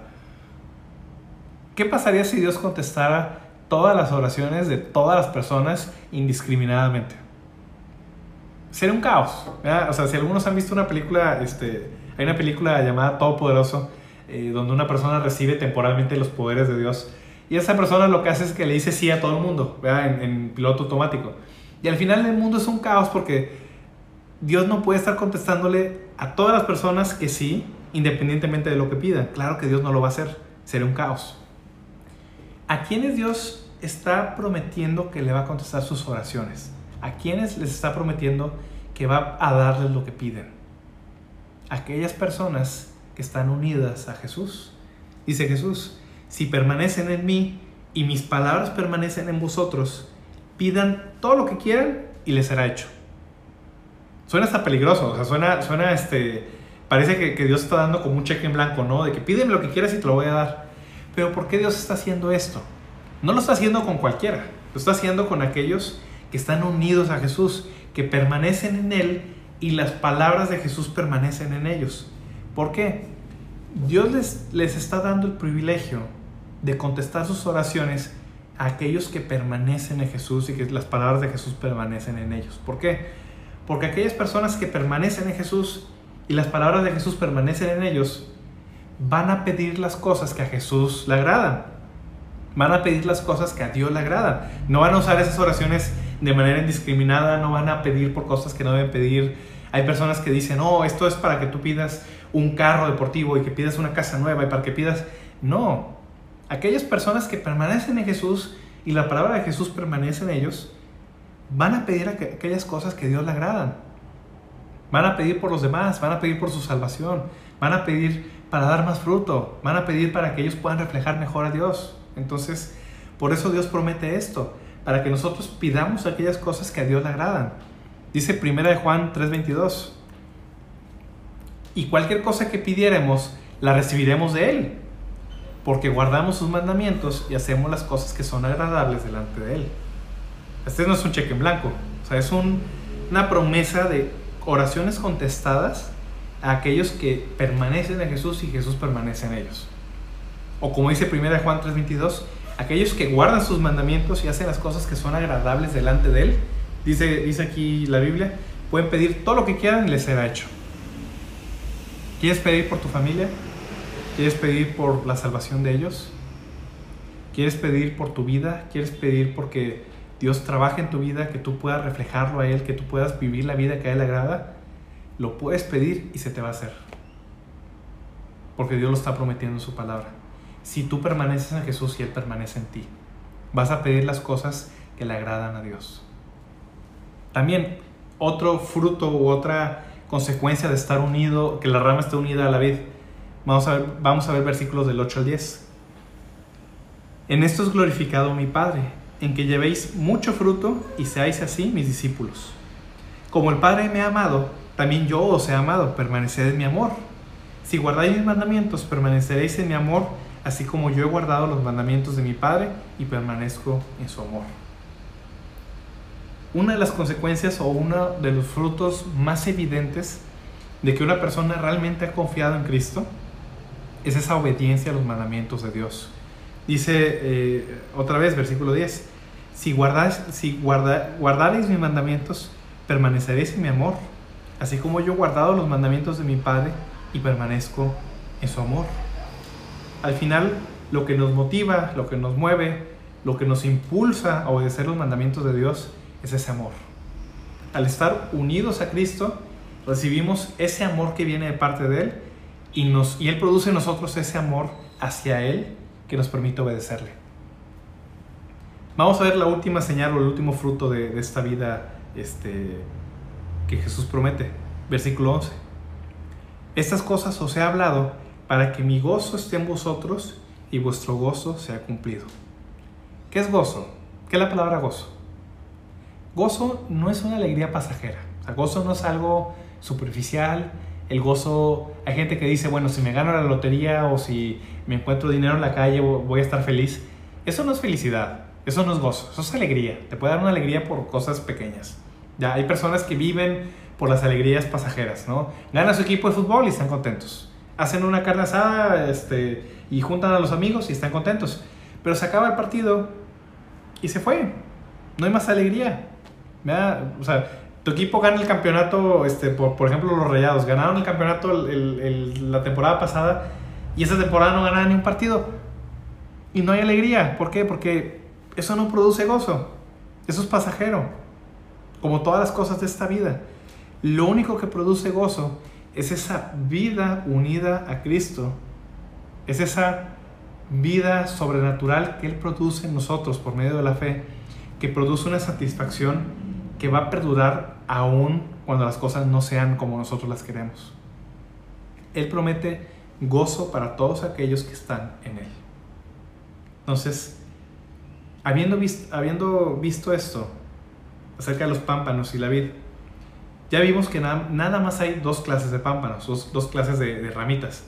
[SPEAKER 1] ¿Qué pasaría si Dios contestara todas las oraciones de todas las personas indiscriminadamente? Sería un caos. O sea, si algunos han visto una película, este, hay una película llamada Todopoderoso, eh, donde una persona recibe temporalmente los poderes de Dios. Y esa persona lo que hace es que le dice sí a todo el mundo, en, en piloto automático. Y al final el mundo es un caos porque Dios no puede estar contestándole a todas las personas que sí, independientemente de lo que pidan. Claro que Dios no lo va a hacer. Sería un caos. ¿A quiénes Dios está prometiendo que le va a contestar sus oraciones? ¿A quiénes les está prometiendo que va a darles lo que piden? Aquellas personas que están unidas a Jesús. Dice Jesús, si permanecen en mí y mis palabras permanecen en vosotros, pidan todo lo que quieran y les será hecho. Suena hasta peligroso, o sea, suena, suena este, parece que, que Dios está dando como un cheque en blanco, ¿no? De que pídeme lo que quieras y te lo voy a dar. Pero ¿por qué Dios está haciendo esto? No lo está haciendo con cualquiera, lo está haciendo con aquellos que están unidos a Jesús, que permanecen en Él y las palabras de Jesús permanecen en ellos. ¿Por qué? Dios les, les está dando el privilegio de contestar sus oraciones a aquellos que permanecen en Jesús y que las palabras de Jesús permanecen en ellos. ¿Por qué? Porque aquellas personas que permanecen en Jesús y las palabras de Jesús permanecen en ellos, van a pedir las cosas que a Jesús le agradan. Van a pedir las cosas que a Dios le agradan. No van a usar esas oraciones de manera indiscriminada, no van a pedir por cosas que no deben pedir. Hay personas que dicen, no, esto es para que tú pidas un carro deportivo y que pidas una casa nueva y para que pidas... No, aquellas personas que permanecen en Jesús y la palabra de Jesús permanece en ellos, van a pedir aquellas cosas que Dios le agradan. Van a pedir por los demás, van a pedir por su salvación, van a pedir para dar más fruto, van a pedir para que ellos puedan reflejar mejor a Dios. Entonces, por eso Dios promete esto, para que nosotros pidamos aquellas cosas que a Dios le agradan. Dice 1 de Juan 3:22. Y cualquier cosa que pidiéramos, la recibiremos de Él, porque guardamos sus mandamientos y hacemos las cosas que son agradables delante de Él. Este no es un cheque en blanco, o sea, es una promesa de oraciones contestadas a aquellos que permanecen en Jesús y Jesús permanece en ellos. O como dice 1 Juan 3:22, aquellos que guardan sus mandamientos y hacen las cosas que son agradables delante de Él, dice, dice aquí la Biblia, pueden pedir todo lo que quieran y les será hecho. ¿Quieres pedir por tu familia? ¿Quieres pedir por la salvación de ellos? ¿Quieres pedir por tu vida? ¿Quieres pedir porque Dios trabaje en tu vida, que tú puedas reflejarlo a Él, que tú puedas vivir la vida que a Él agrada? Lo puedes pedir y se te va a hacer. Porque Dios lo está prometiendo en su palabra. Si tú permaneces en Jesús y Él permanece en ti, vas a pedir las cosas que le agradan a Dios. También otro fruto u otra consecuencia de estar unido, que la rama esté unida a la vid. Vamos a ver, vamos a ver versículos del 8 al 10. En esto es glorificado mi Padre, en que llevéis mucho fruto y seáis así mis discípulos. Como el Padre me ha amado, también yo os he amado, permaneced en mi amor. Si guardáis mis mandamientos, permaneceréis en mi amor, así como yo he guardado los mandamientos de mi Padre y permanezco en su amor. Una de las consecuencias o uno de los frutos más evidentes de que una persona realmente ha confiado en Cristo es esa obediencia a los mandamientos de Dios. Dice eh, otra vez, versículo 10, si, guardáis, si guarda, guardaréis mis mandamientos, permaneceréis en mi amor, así como yo he guardado los mandamientos de mi Padre y permanezco en su amor. Al final, lo que nos motiva, lo que nos mueve, lo que nos impulsa a obedecer los mandamientos de Dios es ese amor. Al estar unidos a Cristo, recibimos ese amor que viene de parte de Él y, nos, y Él produce en nosotros ese amor hacia Él que nos permite obedecerle. Vamos a ver la última señal o el último fruto de, esta vida este, que Jesús promete. Versículo 11. Estas cosas os he hablado para que mi gozo esté en vosotros y vuestro gozo sea cumplido. ¿Qué es gozo? ¿Qué es la palabra gozo? Gozo no es una alegría pasajera. El gozo no es algo superficial. El gozo, hay gente que dice, bueno, si me gano la lotería o si me encuentro dinero en la calle voy a estar feliz. Eso no es felicidad, eso no es gozo, eso es alegría. Te puede dar una alegría por cosas pequeñas. Ya hay personas que viven por las alegrías pasajeras, ¿no? Gana su equipo de fútbol y están contentos. Hacen una carne asada este, y juntan a los amigos y están contentos. Pero se acaba el partido y se fue. No hay más alegría. O sea, tu equipo gana el campeonato, este, por, por ejemplo, los Rayados ganaron el campeonato la temporada pasada y esa temporada no ganaron ni un partido. Y no hay alegría. ¿Por qué? Porque eso no produce gozo. Eso es pasajero. Como todas las cosas de esta vida. Lo único que produce gozo es esa vida unida a Cristo. Es esa vida sobrenatural que Él produce en nosotros por medio de la fe. Que produce una satisfacción que va a perdurar aún cuando las cosas no sean como nosotros las queremos. Él promete gozo para todos aquellos que están en Él. Entonces, habiendo visto, habiendo visto esto acerca de los pámpanos y la vid, ya vimos que nada, más hay dos clases de pámpanos, dos, clases de, ramitas.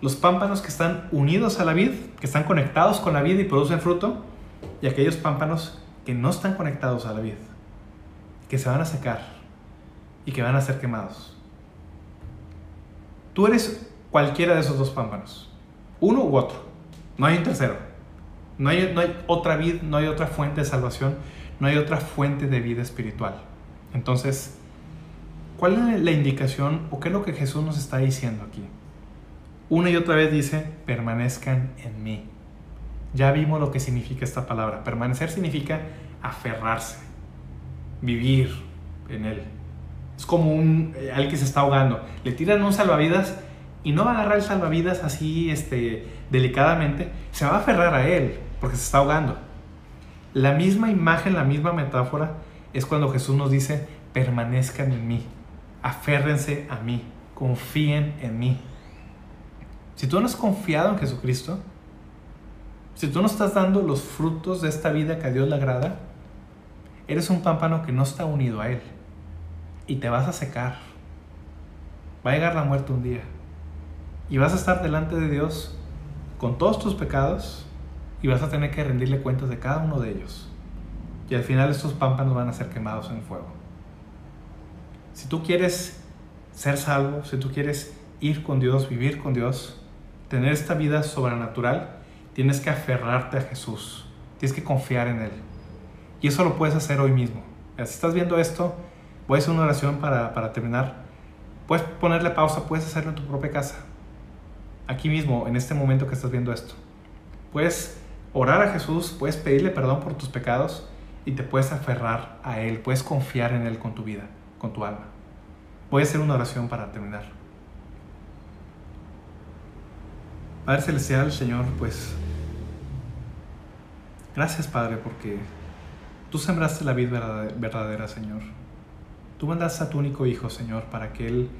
[SPEAKER 1] Los pámpanos que están unidos a la vid, que están conectados con la vid y producen fruto, y aquellos pámpanos que no están conectados a la vid, que se van a secar y que van a ser quemados. Tú eres cualquiera de esos dos pámpanos. Uno u otro. No hay un tercero. No hay, no hay otra vida, no hay otra fuente de salvación, no hay otra fuente de vida espiritual. Entonces, ¿cuál es la indicación o qué es lo que Jesús nos está diciendo aquí? Una y otra vez dice, permanezcan en mí. Ya vimos lo que significa esta palabra. Permanecer significa aferrarse, vivir en él. Es como un, eh, alguien que se está ahogando. Le tiran un salvavidas y no va a agarrar el salvavidas así este, delicadamente, se va a aferrar a él porque se está ahogando. La misma imagen, la misma metáfora es cuando Jesús nos dice, permanezcan en mí, aférrense a mí, confíen en mí. Si tú no has confiado en Jesucristo, si tú no estás dando los frutos de esta vida que a Dios le agrada, eres un pámpano que no está unido a Él y te vas a secar. Va a llegar la muerte un día y vas a estar delante de Dios con todos tus pecados y vas a tener que rendirle cuentas de cada uno de ellos. Y al final estos pámpanos van a ser quemados en fuego. Si tú quieres ser salvo, si tú quieres ir con Dios, vivir con Dios, tener esta vida sobrenatural, tienes que aferrarte a Jesús, tienes que confiar en Él. Y eso lo puedes hacer hoy mismo. Si estás viendo esto, voy a hacer una oración para, para terminar. Puedes ponerle pausa, puedes hacerlo en tu propia casa aquí mismo, en este momento que estás viendo esto. Puedes orar a Jesús, puedes pedirle perdón por tus pecados y te puedes aferrar a Él, puedes confiar en Él con tu vida, con tu alma. Voy a hacer una oración para terminar. Padre Celestial, Señor, pues gracias Padre porque tú sembraste la vida verdadera, Señor. Tú mandaste a tu único Hijo, Señor, para que Él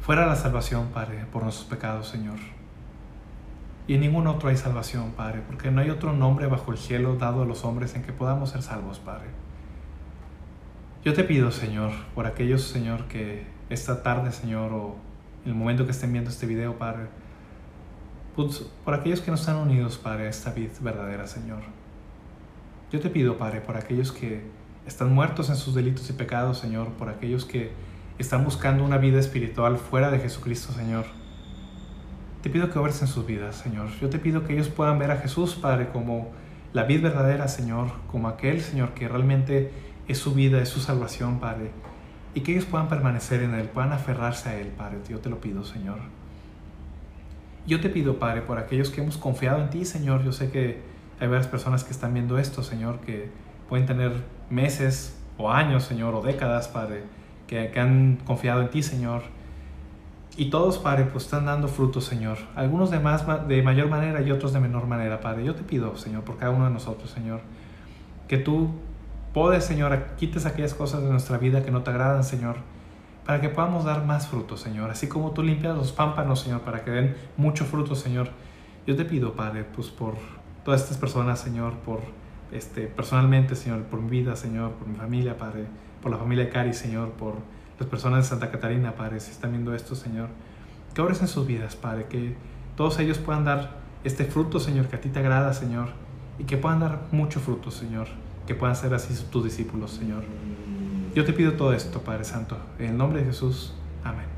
[SPEAKER 1] fuera la salvación, Padre, por nuestros pecados, Señor. Y en ningún otro hay salvación, Padre, porque no hay otro nombre bajo el cielo dado a los hombres en que podamos ser salvos, Padre. Yo te pido, Señor, por aquellos, Señor, que esta tarde, Señor, o en el momento que estén viendo este video, Padre, pues, por aquellos que no están unidos, Padre, a esta vida verdadera, Señor. Yo te pido, Padre, por aquellos que están muertos en sus delitos y pecados, Señor, por aquellos que están buscando una vida espiritual fuera de Jesucristo, Señor. Te pido que obres en sus vidas, Señor. Yo te pido que ellos puedan ver a Jesús, Padre, como la vida verdadera, Señor, como aquel, Señor, que realmente es su vida, es su salvación, Padre. Y que ellos puedan permanecer en Él, puedan aferrarse a Él, Padre. Yo te lo pido, Señor. Yo te pido, Padre, por aquellos que hemos confiado en ti, Señor. Yo sé que hay varias personas que están viendo esto, Señor, que pueden tener meses o años, Señor, o décadas, Padre, que, que han confiado en ti, Señor y todos, Padre, pues están dando frutos, Señor. Algunos de, más, de mayor manera y otros de menor manera, Padre. Yo te pido, Señor, por cada uno de nosotros, Señor, que tú podes, Señor, quites aquellas cosas de nuestra vida que no te agradan, Señor, para que podamos dar más frutos, Señor. Así como tú limpias los pámpanos, Señor, para que den mucho fruto, Señor. Yo te pido, Padre, pues por todas estas personas, Señor, por este, personalmente, Señor, por mi vida, Señor, por mi familia, Padre, por la familia de Cari, Señor, por las personas de Santa Catarina, Padre, si están viendo esto, Señor, que obres en sus vidas, Padre, que todos ellos puedan dar este fruto, Señor, que a ti te agrada, Señor, y que puedan dar mucho fruto, Señor, que puedan ser así tus discípulos, Señor. Yo te pido todo esto, Padre Santo, en el nombre de Jesús. Amén.